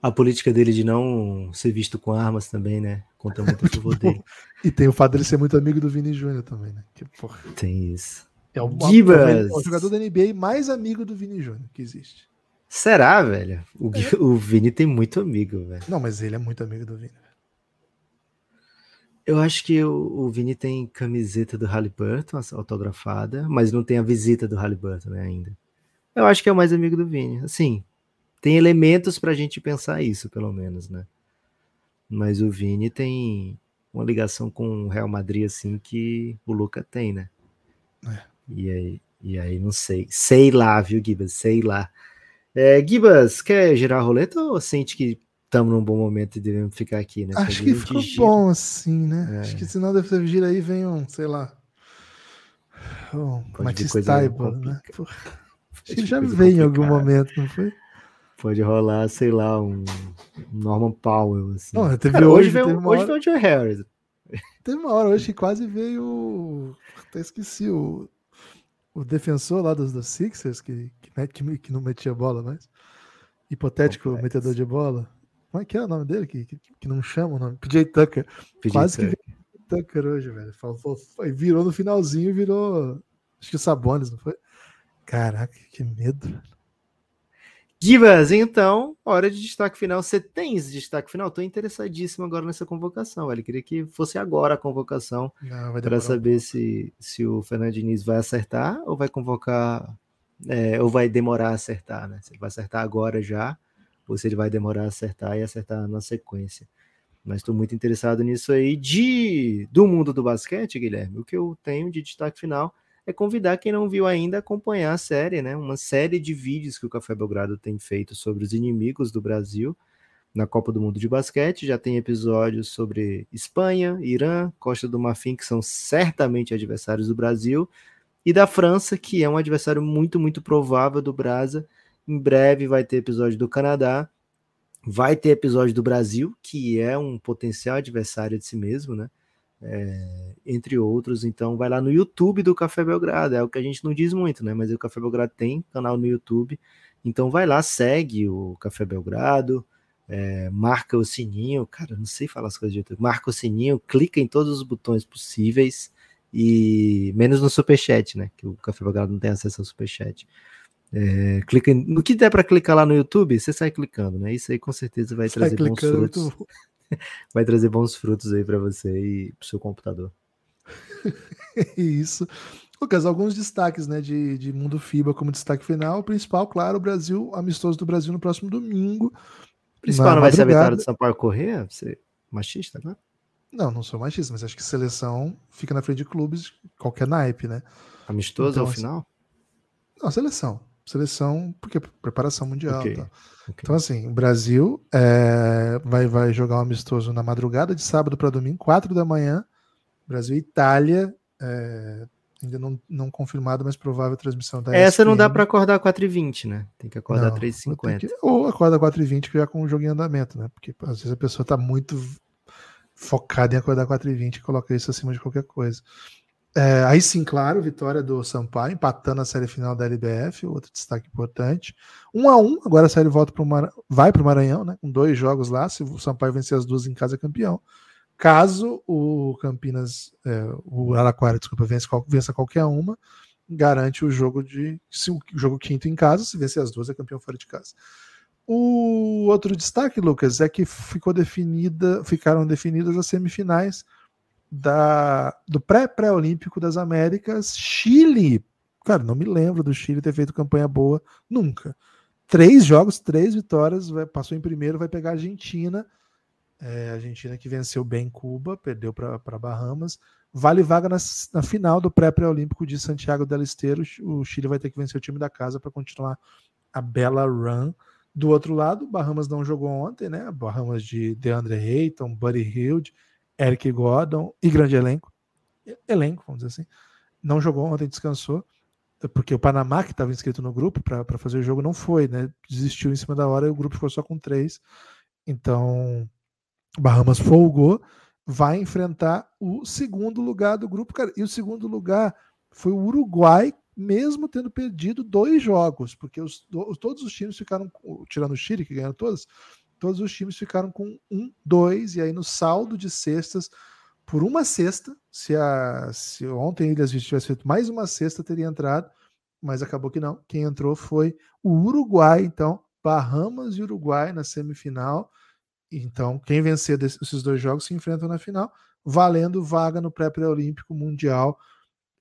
A política dele de não ser visto com armas também, né? Conta muito a favor dele. E tem o fato dele ser muito amigo do Vini Júnior também, né? Que, Tem isso. É o, Gibas. é o jogador da NBA mais amigo do Vini Júnior que existe. Será, velho? O, Gui- o Vini tem muito amigo, velho. Não, mas ele é muito amigo do Vini. Eu acho que o, o Vini tem camiseta do Halliburton autografada, mas não tem a visita do Halliburton né, ainda. Eu acho que é o mais amigo do Vini. Assim, tem elementos pra gente pensar isso, pelo menos, né? Mas o Vini tem uma ligação com o Real Madrid, assim, que o Luca tem, né? É. E aí, e aí, não sei. Sei lá, viu, Gibas? Sei lá. É, Gibas, quer girar a roleta ou sente que estamos num bom momento e devemos ficar aqui, né? Acho que a ficou gira- bom assim, né? É. Acho que senão deve ter gira aí, vem um, sei lá. Um Pode vir Matisse Taibo, né? Acho que vir já veio em algum momento, não foi? Pode rolar, sei lá, um Norman Powell, assim. Não, teve Cara, hoje, hoje, veio, hoje veio o Joe Harris. Teve uma hora hoje que quase veio. Até esqueci o, o defensor lá dos, dos Sixers, que, que, que, que não metia bola mais. Hipotético Complexo. metedor de bola. Como é que é o nome dele? Que, que, que não chama o nome? PJ Tucker. PJ Quase que Tucker. veio o Tucker hoje, velho. Faltou, foi- virou no finalzinho, virou. Acho que o Sabonis, não foi? Caraca, que medo. velho. Gibas, então, hora de destaque final. Você tem esse destaque final? Tô interessadíssimo agora nessa convocação, velho. Queria que fosse agora a convocação para saber se, se o Fernando Diniz vai acertar ou vai convocar, é, ou vai demorar a acertar, né? Se ele vai acertar agora já, ou se ele vai demorar a acertar e acertar na sequência. Mas estou muito interessado nisso aí. De do mundo do basquete, Guilherme, o que eu tenho de destaque final é convidar quem não viu ainda a acompanhar a série, né? Uma série de vídeos que o Café Belgrado tem feito sobre os inimigos do Brasil na Copa do Mundo de Basquete. Já tem episódios sobre Espanha, Irã, Costa do Marfim, que são certamente adversários do Brasil, e da França, que é um adversário muito, muito provável do Brasa. Em breve vai ter episódio do Canadá, vai ter episódio do Brasil, que é um potencial adversário de si mesmo, né? É, entre outros, então vai lá no YouTube do Café Belgrado, é o que a gente não diz muito, né? Mas o Café Belgrado tem canal no YouTube, então vai lá, segue o Café Belgrado, é, marca o sininho, cara, não sei falar as coisas de YouTube, marca o sininho, clica em todos os botões possíveis e menos no Superchat, né? Que o Café Belgrado não tem acesso ao Superchat. É, clica em- no que der para clicar lá no YouTube, você sai clicando, né? Isso aí com certeza vai Sai trazer bons clicando, frutos muito bom. vai trazer bons frutos aí para você e pro seu computador. Isso. Lucas, alguns destaques né, de, de Mundo FIBA como destaque final. O principal, claro, o Brasil, amistoso do Brasil no próximo domingo. O principal não vai ser a vitória do Sampaio Corrêa? Você machista, né? Não, não sou machista, mas acho que seleção fica na frente de clubes, qualquer naipe, né? Amistoso Então, ao assim, final? Não, seleção. Seleção, porque preparação mundial. Ok, tá? ok. Então, assim, o Brasil é, vai, vai jogar um amistoso na madrugada de sábado para domingo, 4 da manhã. Brasil e Itália. é, ainda não, não confirmado, mas provável transmissão da Essa não dá para acordar 4h20, né? Tem que acordar Não, 3h50. tem que- Ou acorda 4h20 já com o jogo em andamento, né? Porque às vezes a pessoa tá muito focada em acordar 4h20 e coloca isso acima de qualquer coisa. É, aí sim, claro, vitória do Sampaio, empatando a série final da LBF, outro destaque importante. Um a um, agora a série volta pro Mar... vai para o Maranhão, né? Com dois jogos lá. Se o Sampaio vencer as duas em casa, é campeão. Caso o Campinas, é, o Araquara, desculpa, vença, vença qualquer uma, garante o jogo de. Se o jogo quinto em casa, se vencer as duas, é campeão fora de casa. O outro destaque, Lucas, é que ficou definida, ficaram definidas as semifinais da, do pré-pré-olímpico das Américas. Chile, cara, não me lembro do Chile ter feito campanha boa nunca. Três jogos, três vitórias, vai- passou em primeiro, vai pegar a Argentina. É, a Argentina que venceu bem Cuba, perdeu para Bahamas. Vale vaga na, na final do pré-pré-olímpico de Santiago del Estero. O Chile vai ter que vencer o time da casa para continuar a bela run. Do outro lado, Bahamas não jogou ontem, né? Bahamas de DeAndre Ayton, Buddy Hield, Eric Gordon e grande elenco. Elenco, vamos dizer assim. Não jogou ontem, descansou. Porque o Panamá, que estava inscrito no grupo para fazer o jogo, não foi, né? Desistiu em cima da hora e o grupo ficou só com três. Então, Bahamas folgou, vai enfrentar o segundo lugar do grupo, cara. E o segundo lugar foi o Uruguai, mesmo tendo perdido dois jogos, porque os, do- todos os times ficaram, tirando o Chile, que ganhou todos, todos os times ficaram com um, dois, e aí no saldo de cestas, por uma cesta. Se, a, se ontem Ilhas Vistas tivesse feito mais uma cesta, teria entrado, mas acabou que não. Quem entrou foi o Uruguai, então, Bahamas e Uruguai na semifinal. Então, quem vencer esses dois jogos se enfrentam na final, valendo vaga no pré-pré-olímpico mundial.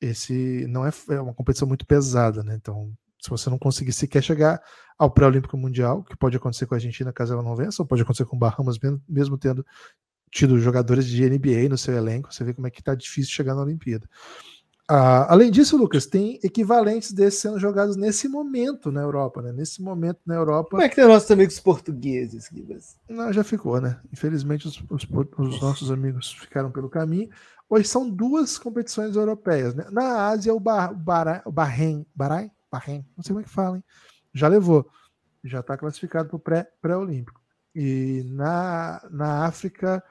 Esse não é, é uma competição muito pesada, né? Então, se você não conseguir sequer chegar ao pré-olímpico mundial, que pode acontecer com a Argentina caso ela não vença, ou pode acontecer com o Bahamas, mesmo, mesmo tendo tido jogadores de NBA no seu elenco, você vê como é que tá difícil chegar na Olimpíada. Ah, além disso, Lucas, tem equivalentes desses sendo jogados nesse momento na Europa, né? Nesse momento na Europa. Como é que tem nossos amigos portugueses, Gibas? Não, já ficou, né? Infelizmente, os, os, os, nossos amigos ficaram pelo caminho. Hoje são duas competições europeias, né? Na Ásia, o Bahrein, Bahrein, Bahrein, não sei como é que fala, hein? Já levou, já está classificado para o pré-olímpico. E na, na África,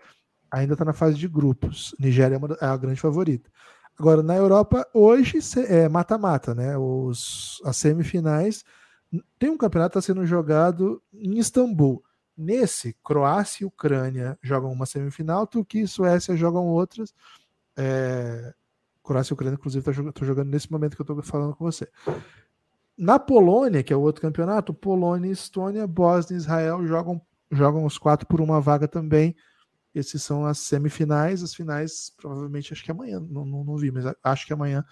ainda está na fase de grupos. Nigéria é, é a grande favorita. Agora, na Europa, hoje é mata-mata, né? Os, as semifinais. Tem um campeonato está sendo jogado em Istambul. Nesse, Croácia e Ucrânia jogam uma semifinal, Turquia e Suécia jogam outras. É, Croácia e Ucrânia, inclusive, tá jogando nesse momento que eu estou falando com você. Na Polônia, que é o outro campeonato, Polônia, Estônia, Bósnia e Israel jogam, jogam os quatro por uma vaga também esses são as semifinais, as finais, provavelmente, acho que amanhã, não, não, não vi, mas acho que amanhã.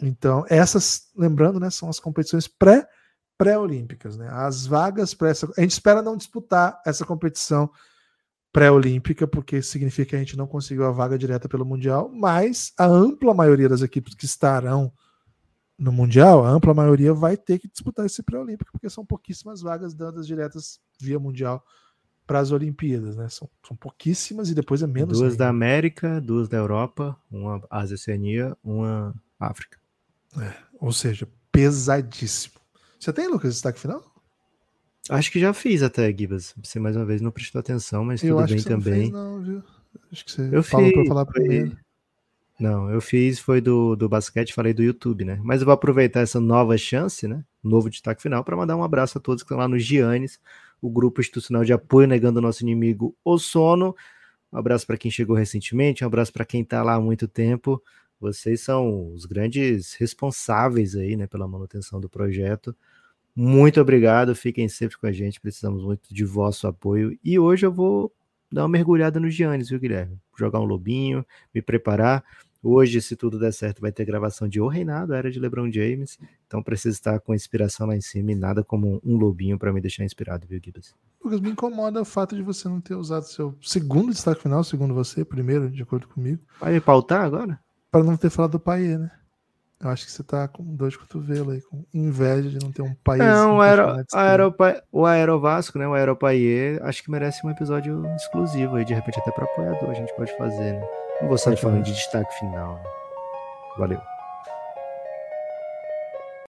Então, essas, lembrando, né, são as competições pré pré-olímpicas, né? As vagas para essa, a gente espera não disputar essa competição pré-olímpica, porque significa que a gente não conseguiu a vaga direta pelo mundial, mas a ampla maioria das equipes que estarão no mundial, a ampla maioria vai ter que disputar esse pré-olímpico, porque são pouquíssimas vagas dadas diretas via mundial para as Olimpíadas, né? São, são pouquíssimas e depois é menos. Duas ainda. da América, duas da Europa, uma Ásia Oceania, uma África. É, ou seja, pesadíssimo. Você tem, Lucas, destaque final? Acho que já fiz até, Gibas. Você mais uma vez não prestou atenção, mas eu tudo bem também. Não, não, viu? Acho que você eu falou para falar primeiro. Não, eu fiz, foi do, do basquete, falei do YouTube, né? Mas eu vou aproveitar essa nova chance, né? Novo destaque final, para mandar um abraço a todos que estão lá no Giannis o grupo institucional de apoio negando o nosso inimigo o sono. Um abraço para quem chegou recentemente, um abraço para quem está lá há muito tempo. Vocês são os grandes responsáveis aí, né, pela manutenção do projeto. Muito obrigado, fiquem sempre com a gente, precisamos muito de vosso apoio. E hoje eu vou dar uma mergulhada no Giannis, viu, Guilherme? Jogar um lobinho, me preparar. Hoje, se tudo der certo, vai ter gravação de O Reinado, era de LeBron James. Então precisa estar com inspiração lá em cima e nada como um lobinho para me deixar inspirado, viu, Gibbs? Lucas, me incomoda o fato de você não ter usado seu segundo destaque final, segundo você, primeiro, de acordo comigo. Vai me pautar agora? Para não ter falado do Paiê, né? Eu acho que você tá com dor de cotovelo aí, com inveja de não ter um país. Não, o, Aero, Aeropa, o Aerovasco, né? O Aeropaiê, acho que merece um episódio exclusivo aí, de repente até para apoiador a gente pode fazer, né? Não vou sair falando de destaque final. Né? Valeu.